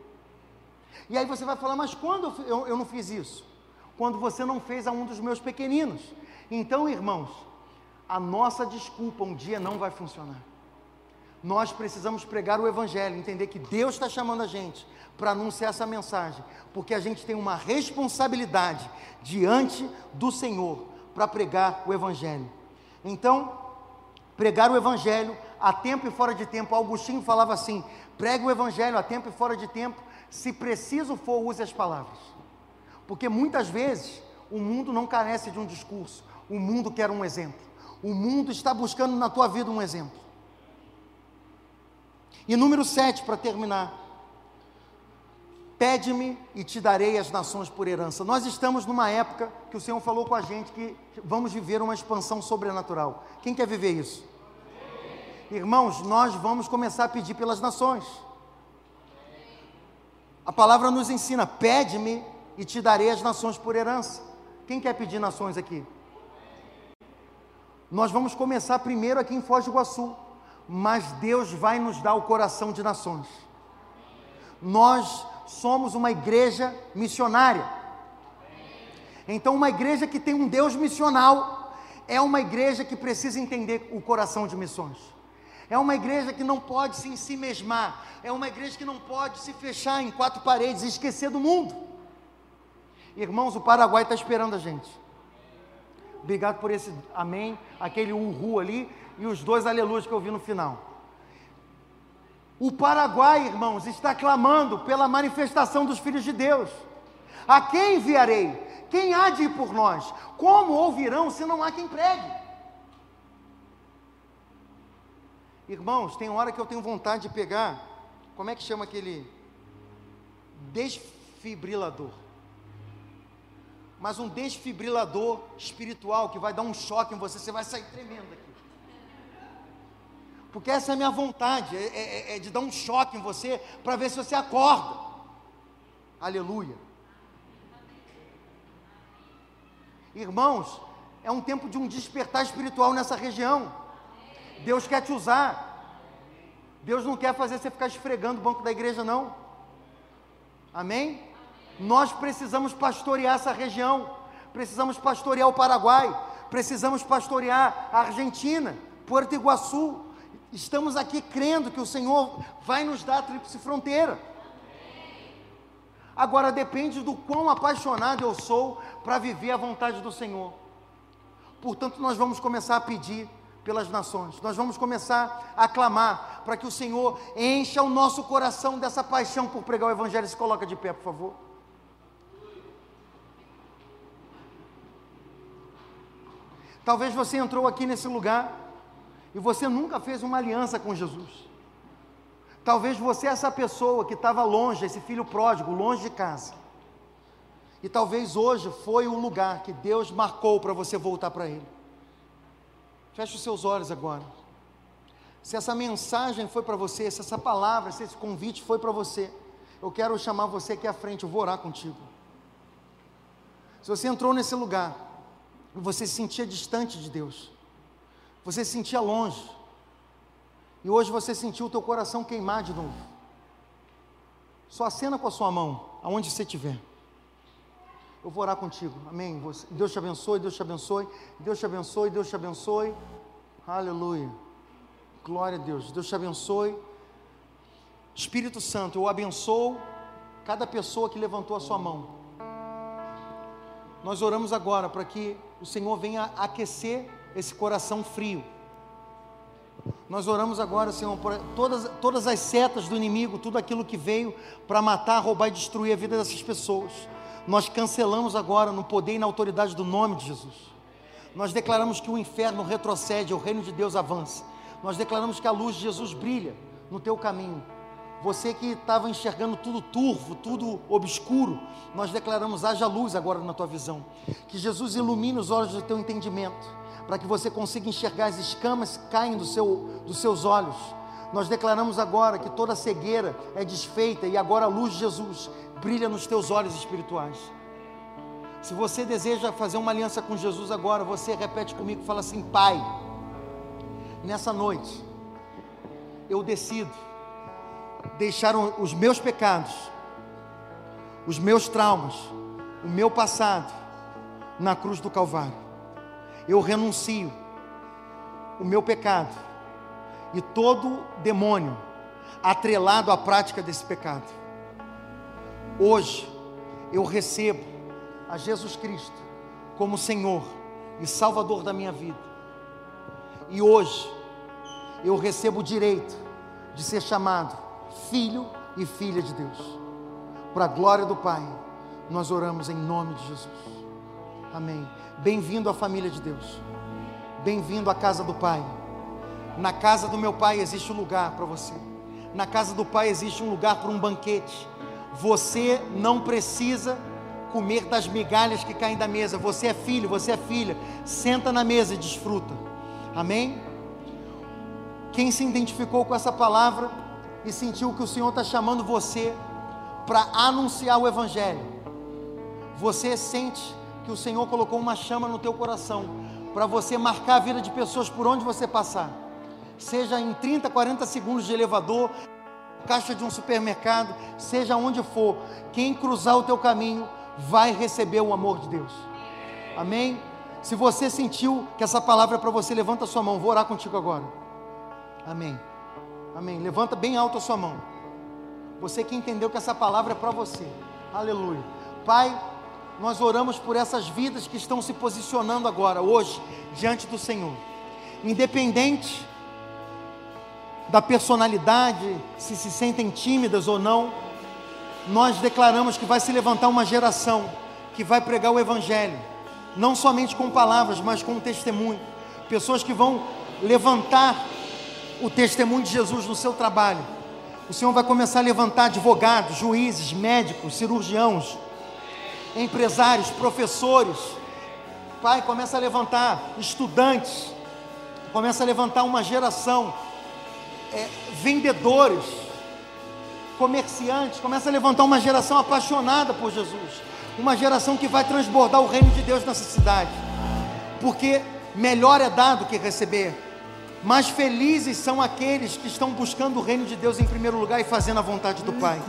E aí você vai falar: Mas quando eu, eu não fiz isso? Quando você não fez a um dos meus pequeninos. Então, irmãos, a nossa desculpa um dia não vai funcionar. Nós precisamos pregar o Evangelho, entender que Deus está chamando a gente para anunciar essa mensagem, porque a gente tem uma responsabilidade diante do Senhor para pregar o Evangelho. Então, pregar o Evangelho a tempo e fora de tempo. Augustinho falava assim: pregue o Evangelho a tempo e fora de tempo, se preciso for, use as palavras. Porque muitas vezes o mundo não carece de um discurso, o mundo quer um exemplo. O mundo está buscando na tua vida um exemplo. E número 7, para terminar. Pede-me e te darei as nações por herança. Nós estamos numa época que o Senhor falou com a gente que vamos viver uma expansão sobrenatural. Quem quer viver isso? Irmãos, nós vamos começar a pedir pelas nações. A palavra nos ensina: pede-me e te darei as nações por herança. Quem quer pedir nações aqui? Nós vamos começar primeiro aqui em Foz do Iguaçu, mas Deus vai nos dar o coração de nações. Nós somos uma igreja missionária. Então, uma igreja que tem um Deus missional é uma igreja que precisa entender o coração de missões. É uma igreja que não pode se si mesmar. É uma igreja que não pode se fechar em quatro paredes e esquecer do mundo. Irmãos, o Paraguai está esperando a gente. Obrigado por esse amém, aquele uhul ali e os dois aleluias que eu vi no final. O Paraguai, irmãos, está clamando pela manifestação dos filhos de Deus. A quem enviarei? Quem há de ir por nós? Como ouvirão se não há quem pregue? Irmãos, tem hora que eu tenho vontade de pegar, como é que chama aquele? Desfibrilador. Mas um desfibrilador espiritual que vai dar um choque em você, você vai sair tremendo aqui. Porque essa é a minha vontade, é, é, é de dar um choque em você para ver se você acorda. Aleluia. Irmãos, é um tempo de um despertar espiritual nessa região. Deus quer te usar. Deus não quer fazer você ficar esfregando o banco da igreja, não. Amém? Nós precisamos pastorear essa região. Precisamos pastorear o Paraguai. Precisamos pastorear a Argentina, Porto Iguaçu. Estamos aqui crendo que o Senhor vai nos dar a tríplice fronteira. Agora depende do quão apaixonado eu sou para viver a vontade do Senhor. Portanto, nós vamos começar a pedir pelas nações. Nós vamos começar a clamar para que o Senhor encha o nosso coração dessa paixão por pregar o Evangelho. Se coloca de pé, por favor. Talvez você entrou aqui nesse lugar e você nunca fez uma aliança com Jesus. Talvez você é essa pessoa que estava longe, esse filho pródigo, longe de casa. E talvez hoje foi o lugar que Deus marcou para você voltar para Ele. Feche os seus olhos agora. Se essa mensagem foi para você, se essa palavra, se esse convite foi para você, eu quero chamar você aqui à frente, eu vou orar contigo. Se você entrou nesse lugar e você se sentia distante de Deus, você se sentia longe, e hoje você sentiu o teu coração queimar de novo. Só acena com a sua mão, aonde você estiver. Eu vou orar contigo. Amém. Deus te abençoe, Deus te abençoe, Deus te abençoe, Deus te abençoe. Aleluia. Glória a Deus. Deus te abençoe. Espírito Santo, eu abençoo cada pessoa que levantou a sua mão. Nós oramos agora para que o Senhor venha aquecer esse coração frio. Nós oramos agora, Senhor, por todas, todas as setas do inimigo, tudo aquilo que veio para matar, roubar e destruir a vida dessas pessoas nós cancelamos agora no poder e na autoridade do nome de Jesus. Nós declaramos que o inferno retrocede, o reino de Deus avança. Nós declaramos que a luz de Jesus brilha no teu caminho. Você que estava enxergando tudo turvo, tudo obscuro, nós declaramos: haja luz agora na tua visão. Que Jesus ilumine os olhos do teu entendimento, para que você consiga enxergar as escamas que caem do seu, dos seus olhos. Nós declaramos agora que toda cegueira é desfeita e agora a luz de Jesus brilha nos teus olhos espirituais. Se você deseja fazer uma aliança com Jesus agora, você repete comigo, fala assim: Pai, nessa noite eu decido deixar os meus pecados, os meus traumas, o meu passado na cruz do Calvário. Eu renuncio o meu pecado e todo demônio atrelado à prática desse pecado Hoje eu recebo a Jesus Cristo como Senhor e Salvador da minha vida. E hoje eu recebo o direito de ser chamado filho e filha de Deus. Para a glória do Pai, nós oramos em nome de Jesus. Amém. Bem-vindo à família de Deus. Bem-vindo à casa do Pai. Na casa do meu Pai existe um lugar para você. Na casa do Pai existe um lugar para um banquete você não precisa comer das migalhas que caem da mesa. Você é filho, você é filha. Senta na mesa e desfruta. Amém? Quem se identificou com essa palavra e sentiu que o Senhor está chamando você para anunciar o Evangelho, você sente que o Senhor colocou uma chama no teu coração para você marcar a vida de pessoas por onde você passar, seja em 30, 40 segundos de elevador, caixa de um supermercado, seja onde for, quem cruzar o teu caminho vai receber o amor de Deus. Amém? Se você sentiu que essa palavra é para você, levanta a sua mão, vou orar contigo agora. Amém. Amém. Levanta bem alto a sua mão. Você que entendeu que essa palavra é para você. Aleluia. Pai, nós oramos por essas vidas que estão se posicionando agora, hoje, diante do Senhor. Independente da personalidade, se se sentem tímidas ou não, nós declaramos que vai se levantar uma geração que vai pregar o Evangelho, não somente com palavras, mas com testemunho. Pessoas que vão levantar o testemunho de Jesus no seu trabalho, O Senhor vai começar a levantar advogados, juízes, médicos, cirurgiãos, empresários, professores. Pai, começa a levantar estudantes, começa a levantar uma geração, é, vendedores, comerciantes, começa a levantar uma geração apaixonada por Jesus, uma geração que vai transbordar o reino de Deus nessa cidade, porque melhor é dar do que receber, mais felizes são aqueles que estão buscando o reino de Deus em primeiro lugar e fazendo a vontade do Pai.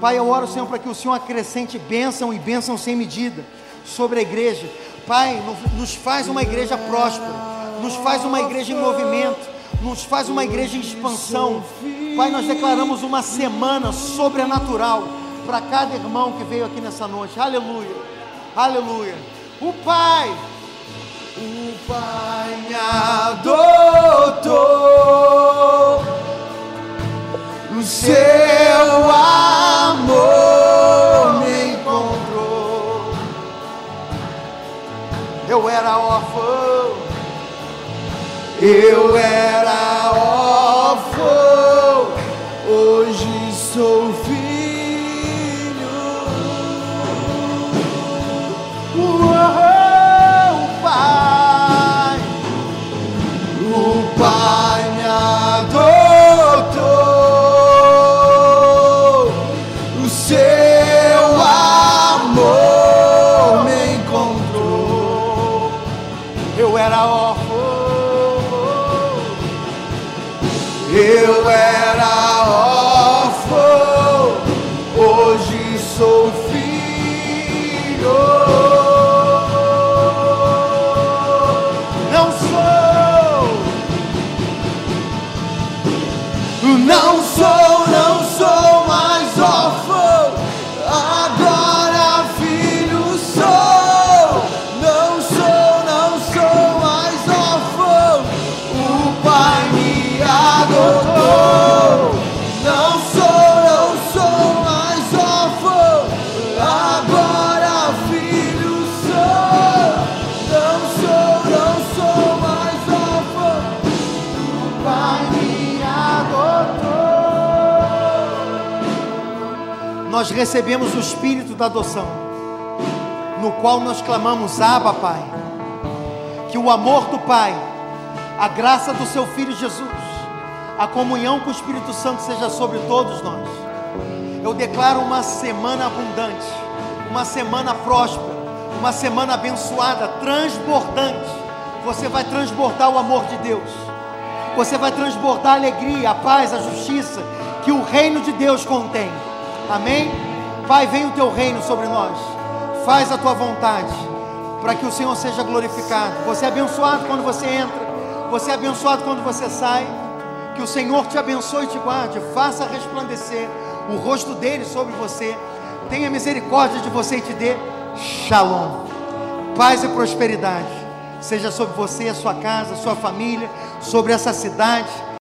Pai, eu oro, Senhor, para que o Senhor acrescente bênção e bênção sem medida sobre a igreja. Pai, nos faz uma igreja próspera, nos faz uma igreja em movimento, nos faz uma igreja em expansão. Pai, nós declaramos uma semana sobrenatural para cada irmão que veio aqui nessa noite. Aleluia, aleluia. O Pai, o Pai me adotou, o seu eu era Nós recebemos o espírito da adoção, no qual nós clamamos: Abba, Pai. Que o amor do Pai, a graça do seu Filho Jesus, a comunhão com o Espírito Santo seja sobre todos nós. Eu declaro uma semana abundante, uma semana próspera, uma semana abençoada, transbordante. Você vai transbordar o amor de Deus. Você vai transbordar a alegria, a paz, a justiça que o reino de Deus contém. Amém? Pai, vem o teu reino sobre nós. Faz a tua vontade, para que o Senhor seja glorificado. Você é abençoado quando você entra, você é abençoado quando você sai. Que o Senhor te abençoe e te guarde, faça resplandecer o rosto dele sobre você. Tenha misericórdia de você e te dê shalom. Paz e prosperidade seja sobre você, a sua casa, a sua família, sobre essa cidade